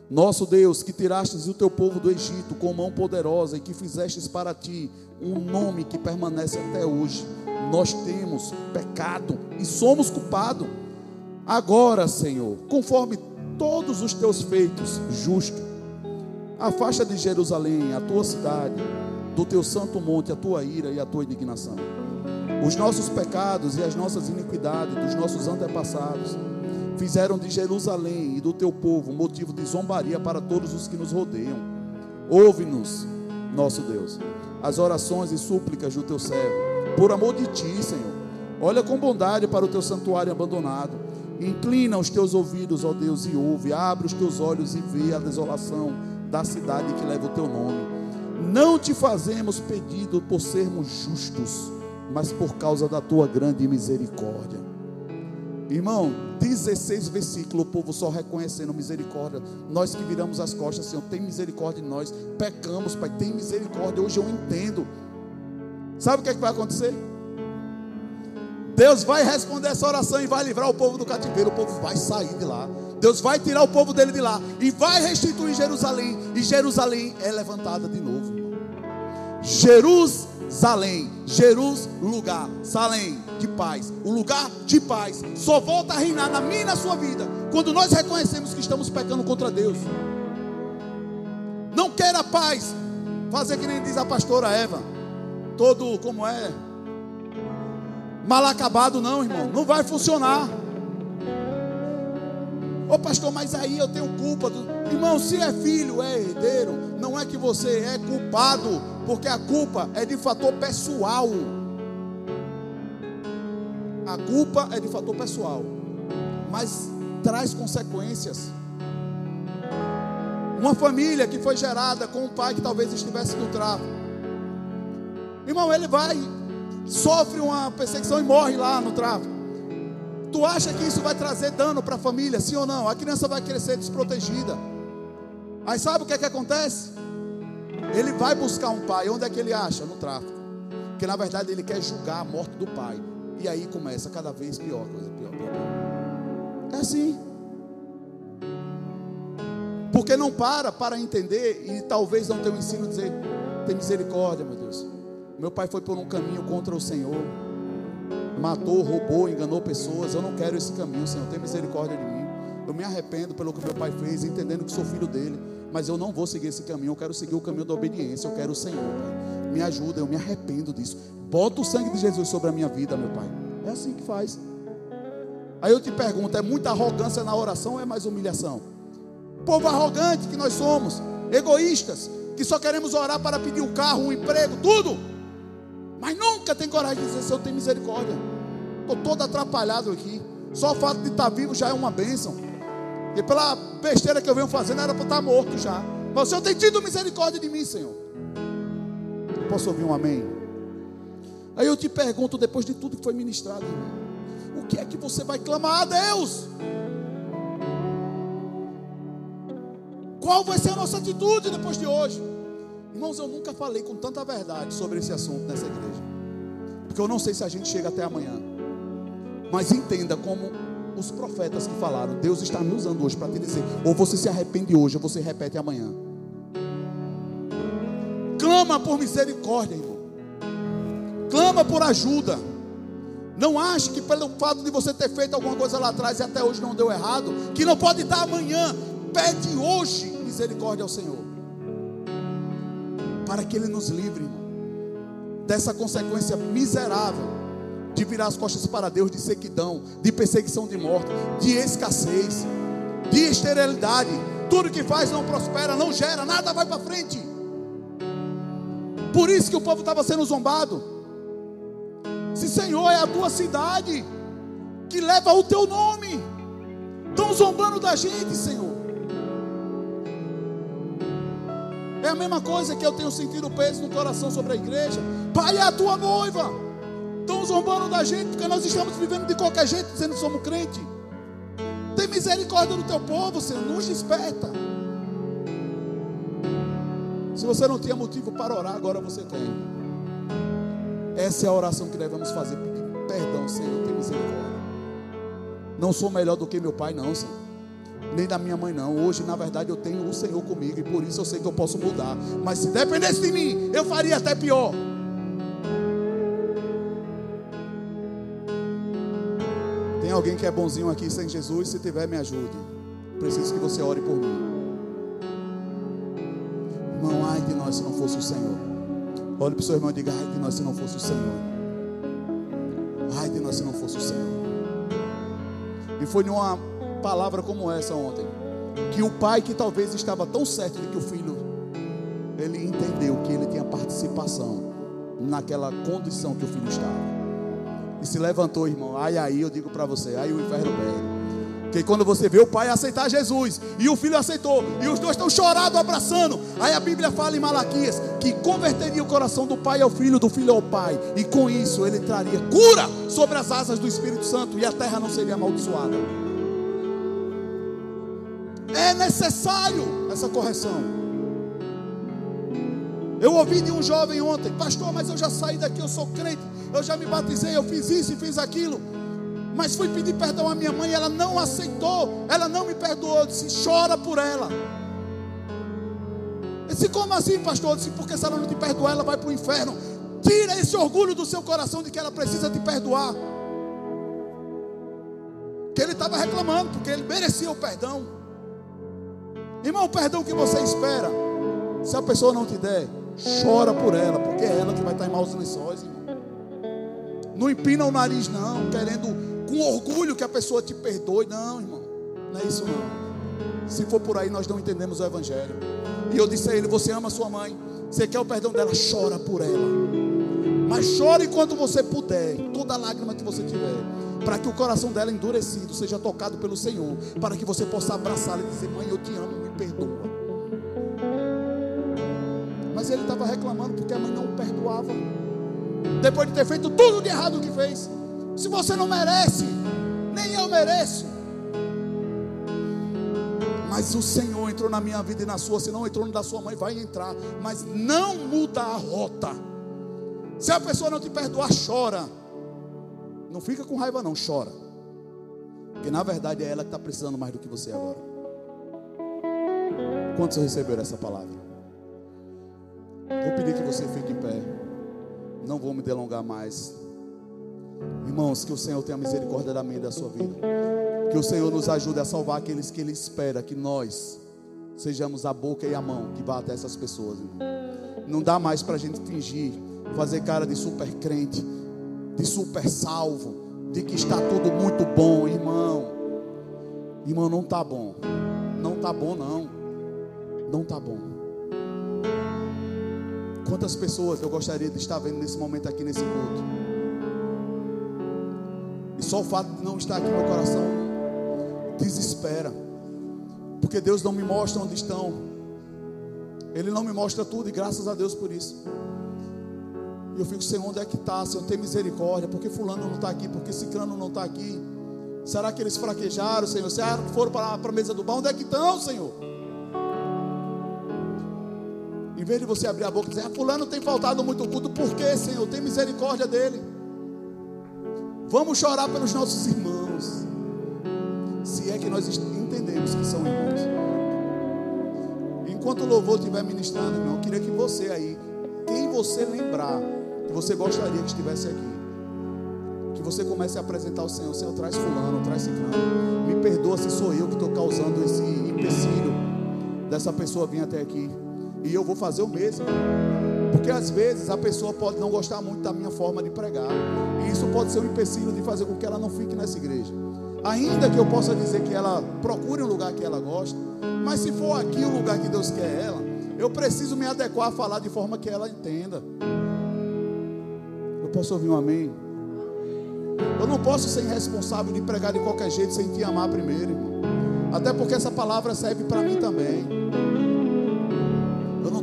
nosso Deus, que tirastes o teu povo do Egito com mão poderosa e que fizestes para ti um nome que permanece até hoje. Nós temos pecado e somos culpados. Agora, Senhor, conforme todos os teus feitos justos, afasta de Jerusalém, a tua cidade, do teu santo monte, a tua ira e a tua indignação. Os nossos pecados e as nossas iniquidades dos nossos antepassados fizeram de Jerusalém e do teu povo motivo de zombaria para todos os que nos rodeiam. Ouve-nos, nosso Deus, as orações e súplicas do teu servo, por amor de ti, Senhor. Olha com bondade para o teu santuário abandonado. Inclina os teus ouvidos, ó Deus, e ouve. Abre os teus olhos e vê a desolação da cidade que leva o teu nome. Não te fazemos pedido por sermos justos, mas por causa da tua grande misericórdia. Irmão, 16 versículos, o povo só reconhecendo misericórdia. Nós que viramos as costas, Senhor, tem misericórdia de nós. Pecamos, Pai, tem misericórdia. Hoje eu entendo. Sabe o que, é que vai acontecer? Deus vai responder essa oração e vai livrar o povo do cativeiro. O povo vai sair de lá. Deus vai tirar o povo dele de lá e vai restituir Jerusalém. E Jerusalém é levantada de novo. Jerusalém, Jerus, lugar, Salém, de paz. O lugar de paz só volta a reinar na minha e na sua vida quando nós reconhecemos que estamos pecando contra Deus. Não queira paz, fazer que nem diz a pastora Eva, todo como é, mal acabado, não, irmão, não vai funcionar. Ô pastor, mas aí eu tenho culpa. Do... Irmão, se é filho, é herdeiro, não é que você é culpado, porque a culpa é de fator pessoal. A culpa é de fator pessoal, mas traz consequências. Uma família que foi gerada com um pai que talvez estivesse no tráfico. Irmão, ele vai, sofre uma perseguição e morre lá no tráfico. Tu acha que isso vai trazer dano para a família, sim ou não? A criança vai crescer desprotegida. Aí sabe o que é que acontece? Ele vai buscar um pai, onde é que ele acha? No tráfico. Porque na verdade ele quer julgar a morte do pai. E aí começa cada vez pior, coisa pior, pior, pior. É assim. Porque não para para entender e talvez não tenha um ensino dizer, tem misericórdia, meu Deus. Meu pai foi por um caminho contra o Senhor. Matou, roubou, enganou pessoas. Eu não quero esse caminho, Senhor. Tem misericórdia de mim. Eu me arrependo pelo que meu pai fez, entendendo que sou filho dele. Mas eu não vou seguir esse caminho. Eu quero seguir o caminho da obediência. Eu quero o Senhor, Pai. Me ajuda, eu me arrependo disso. Bota o sangue de Jesus sobre a minha vida, meu Pai. É assim que faz. Aí eu te pergunto: é muita arrogância na oração ou é mais humilhação? Povo arrogante que nós somos, egoístas, que só queremos orar para pedir um carro, um emprego, tudo. Mas nunca tem coragem de dizer: Senhor, tem misericórdia. Estou todo atrapalhado aqui. Só o fato de estar vivo já é uma bênção. E pela besteira que eu venho fazendo, era para estar morto já. Mas o Senhor tem tido misericórdia de mim, Senhor. Posso ouvir um amém? Aí eu te pergunto, depois de tudo que foi ministrado, o que é que você vai clamar a Deus? Qual vai ser a nossa atitude depois de hoje? Irmãos, eu nunca falei com tanta verdade sobre esse assunto nessa igreja. Porque eu não sei se a gente chega até amanhã. Mas entenda como os profetas que falaram, Deus está me usando hoje para te dizer: ou você se arrepende hoje, ou você repete amanhã. Clama por misericórdia, irmão. Clama por ajuda. Não ache que pelo fato de você ter feito alguma coisa lá atrás e até hoje não deu errado, que não pode dar amanhã. Pede hoje misericórdia ao Senhor. Para que Ele nos livre, dessa consequência miserável de virar as costas para Deus, de sequidão, de perseguição de morte, de escassez, de esterilidade. Tudo que faz não prospera, não gera, nada vai para frente. Por isso que o povo estava sendo zombado. Se Senhor é a tua cidade, que leva o teu nome, estão zombando da gente, Senhor. É a mesma coisa que eu tenho sentido peso no coração sobre a igreja. Pai, é a tua noiva. Estão zombando da gente porque nós estamos vivendo de qualquer jeito, dizendo que somos crente. Tem misericórdia do teu povo, Senhor. Nos desperta. Se você não tinha motivo para orar, agora você tem. Essa é a oração que devemos fazer. Perdão, Senhor, tem misericórdia. Não sou melhor do que meu pai, não, Senhor. Nem da minha mãe, não. Hoje, na verdade, eu tenho o Senhor comigo e por isso eu sei que eu posso mudar. Mas se dependesse de mim, eu faria até pior. Tem alguém que é bonzinho aqui sem Jesus? Se tiver, me ajude. Preciso que você ore por mim. Irmão, ai de nós se não fosse o Senhor. Olhe para o seu irmão e diga: ai de nós se não fosse o Senhor. Ai de nós se não fosse o Senhor. E foi numa palavra como essa ontem que o pai que talvez estava tão certo de que o filho ele entendeu que ele tinha participação naquela condição que o filho estava. E se levantou, irmão. Ai aí eu digo para você, aí o inferno perde. Porque quando você vê o pai aceitar Jesus e o filho aceitou, e os dois estão chorando, abraçando, aí a Bíblia fala em Malaquias que converteria o coração do pai ao filho, do filho ao pai, e com isso ele traria cura sobre as asas do Espírito Santo e a terra não seria amaldiçoada. É necessário essa correção. Eu ouvi de um jovem ontem, pastor, mas eu já saí daqui, eu sou crente, eu já me batizei, eu fiz isso e fiz aquilo. Mas fui pedir perdão à minha mãe, ela não aceitou, ela não me perdoou. Eu disse: chora por ela. Eu disse: como assim, pastor? Eu disse: porque se ela não te perdoar, ela vai para o inferno. Tira esse orgulho do seu coração de que ela precisa te perdoar. Que ele estava reclamando, porque ele merecia o perdão. Irmão, o perdão que você espera, se a pessoa não te der, chora por ela, porque é ela que vai estar em maus lençóis, irmão. Não empina o nariz, não, querendo com orgulho que a pessoa te perdoe. Não, irmão, não é isso não. Se for por aí, nós não entendemos o Evangelho. E eu disse a ele: Você ama sua mãe, você quer o perdão dela, chora por ela. Mas chore enquanto você puder, toda lágrima que você tiver, para que o coração dela endurecido seja tocado pelo Senhor, para que você possa abraçá-la e dizer: Mãe, eu te amo, perdoa. Mas ele estava reclamando porque a mãe não o perdoava. Depois de ter feito tudo de errado que fez. Se você não merece, nem eu mereço. Mas o Senhor entrou na minha vida e na sua. Se não entrou no da sua mãe, vai entrar. Mas não muda a rota. Se a pessoa não te perdoar, chora. Não fica com raiva, não, chora. Porque na verdade é ela que está precisando mais do que você agora. Quantos receberam essa palavra? Vou pedir que você fique em pé. Não vou me delongar mais. Irmãos, que o Senhor tenha misericórdia da minha e da sua vida. Que o Senhor nos ajude a salvar aqueles que Ele espera que nós sejamos a boca e a mão que vá até essas pessoas. Irmão. Não dá mais para a gente fingir, fazer cara de super crente, de super salvo, de que está tudo muito bom, irmão. Irmão, não está bom. Não está bom, não. Não está bom. Quantas pessoas eu gostaria de estar vendo nesse momento aqui nesse culto? Só o fato de não estar aqui meu coração desespera. Porque Deus não me mostra onde estão. Ele não me mostra tudo e graças a Deus por isso. E eu fico, Senhor, onde é que está? Senhor, tem misericórdia. Porque fulano não está aqui? Porque ciclano não está aqui? Será que eles fraquejaram, Senhor? Será que foram para, para a mesa do bar? Onde é que estão, Senhor? Em vez de você abrir a boca e dizer, ah, fulano tem faltado muito culto, por quê, Senhor? Tem misericórdia dele. Vamos chorar pelos nossos irmãos. Se é que nós entendemos que são irmãos. Enquanto o louvor estiver ministrando, irmão, eu queria que você aí, quem você lembrar, que você gostaria que estivesse aqui, que você comece a apresentar o Senhor. Senhor, traz fulano, traz ciclano. Me perdoa se sou eu que estou causando esse empecilho dessa pessoa vir até aqui. E eu vou fazer o mesmo. Porque às vezes a pessoa pode não gostar muito da minha forma de pregar. E isso pode ser um empecilho de fazer com que ela não fique nessa igreja. Ainda que eu possa dizer que ela procure um lugar que ela gosta. Mas se for aqui o lugar que Deus quer ela, eu preciso me adequar a falar de forma que ela entenda. Eu posso ouvir um amém? Eu não posso ser irresponsável de pregar de qualquer jeito sem te amar primeiro. Até porque essa palavra serve para mim também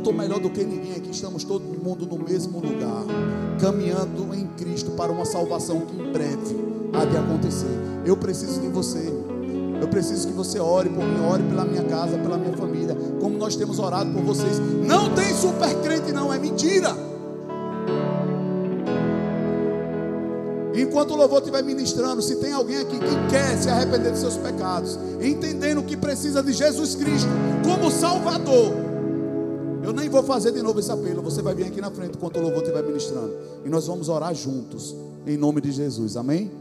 estou melhor do que ninguém aqui, estamos todo mundo no mesmo lugar, caminhando em Cristo para uma salvação que em breve há de acontecer. Eu preciso de você. Eu preciso que você ore por mim, ore pela minha casa, pela minha família, como nós temos orado por vocês. Não tem super crente, não, é mentira. Enquanto o louvor estiver ministrando, se tem alguém aqui que quer se arrepender dos seus pecados, entendendo que precisa de Jesus Cristo como Salvador, eu nem vou fazer de novo esse apelo. Você vai vir aqui na frente enquanto o louvor estiver ministrando. E nós vamos orar juntos, em nome de Jesus. Amém?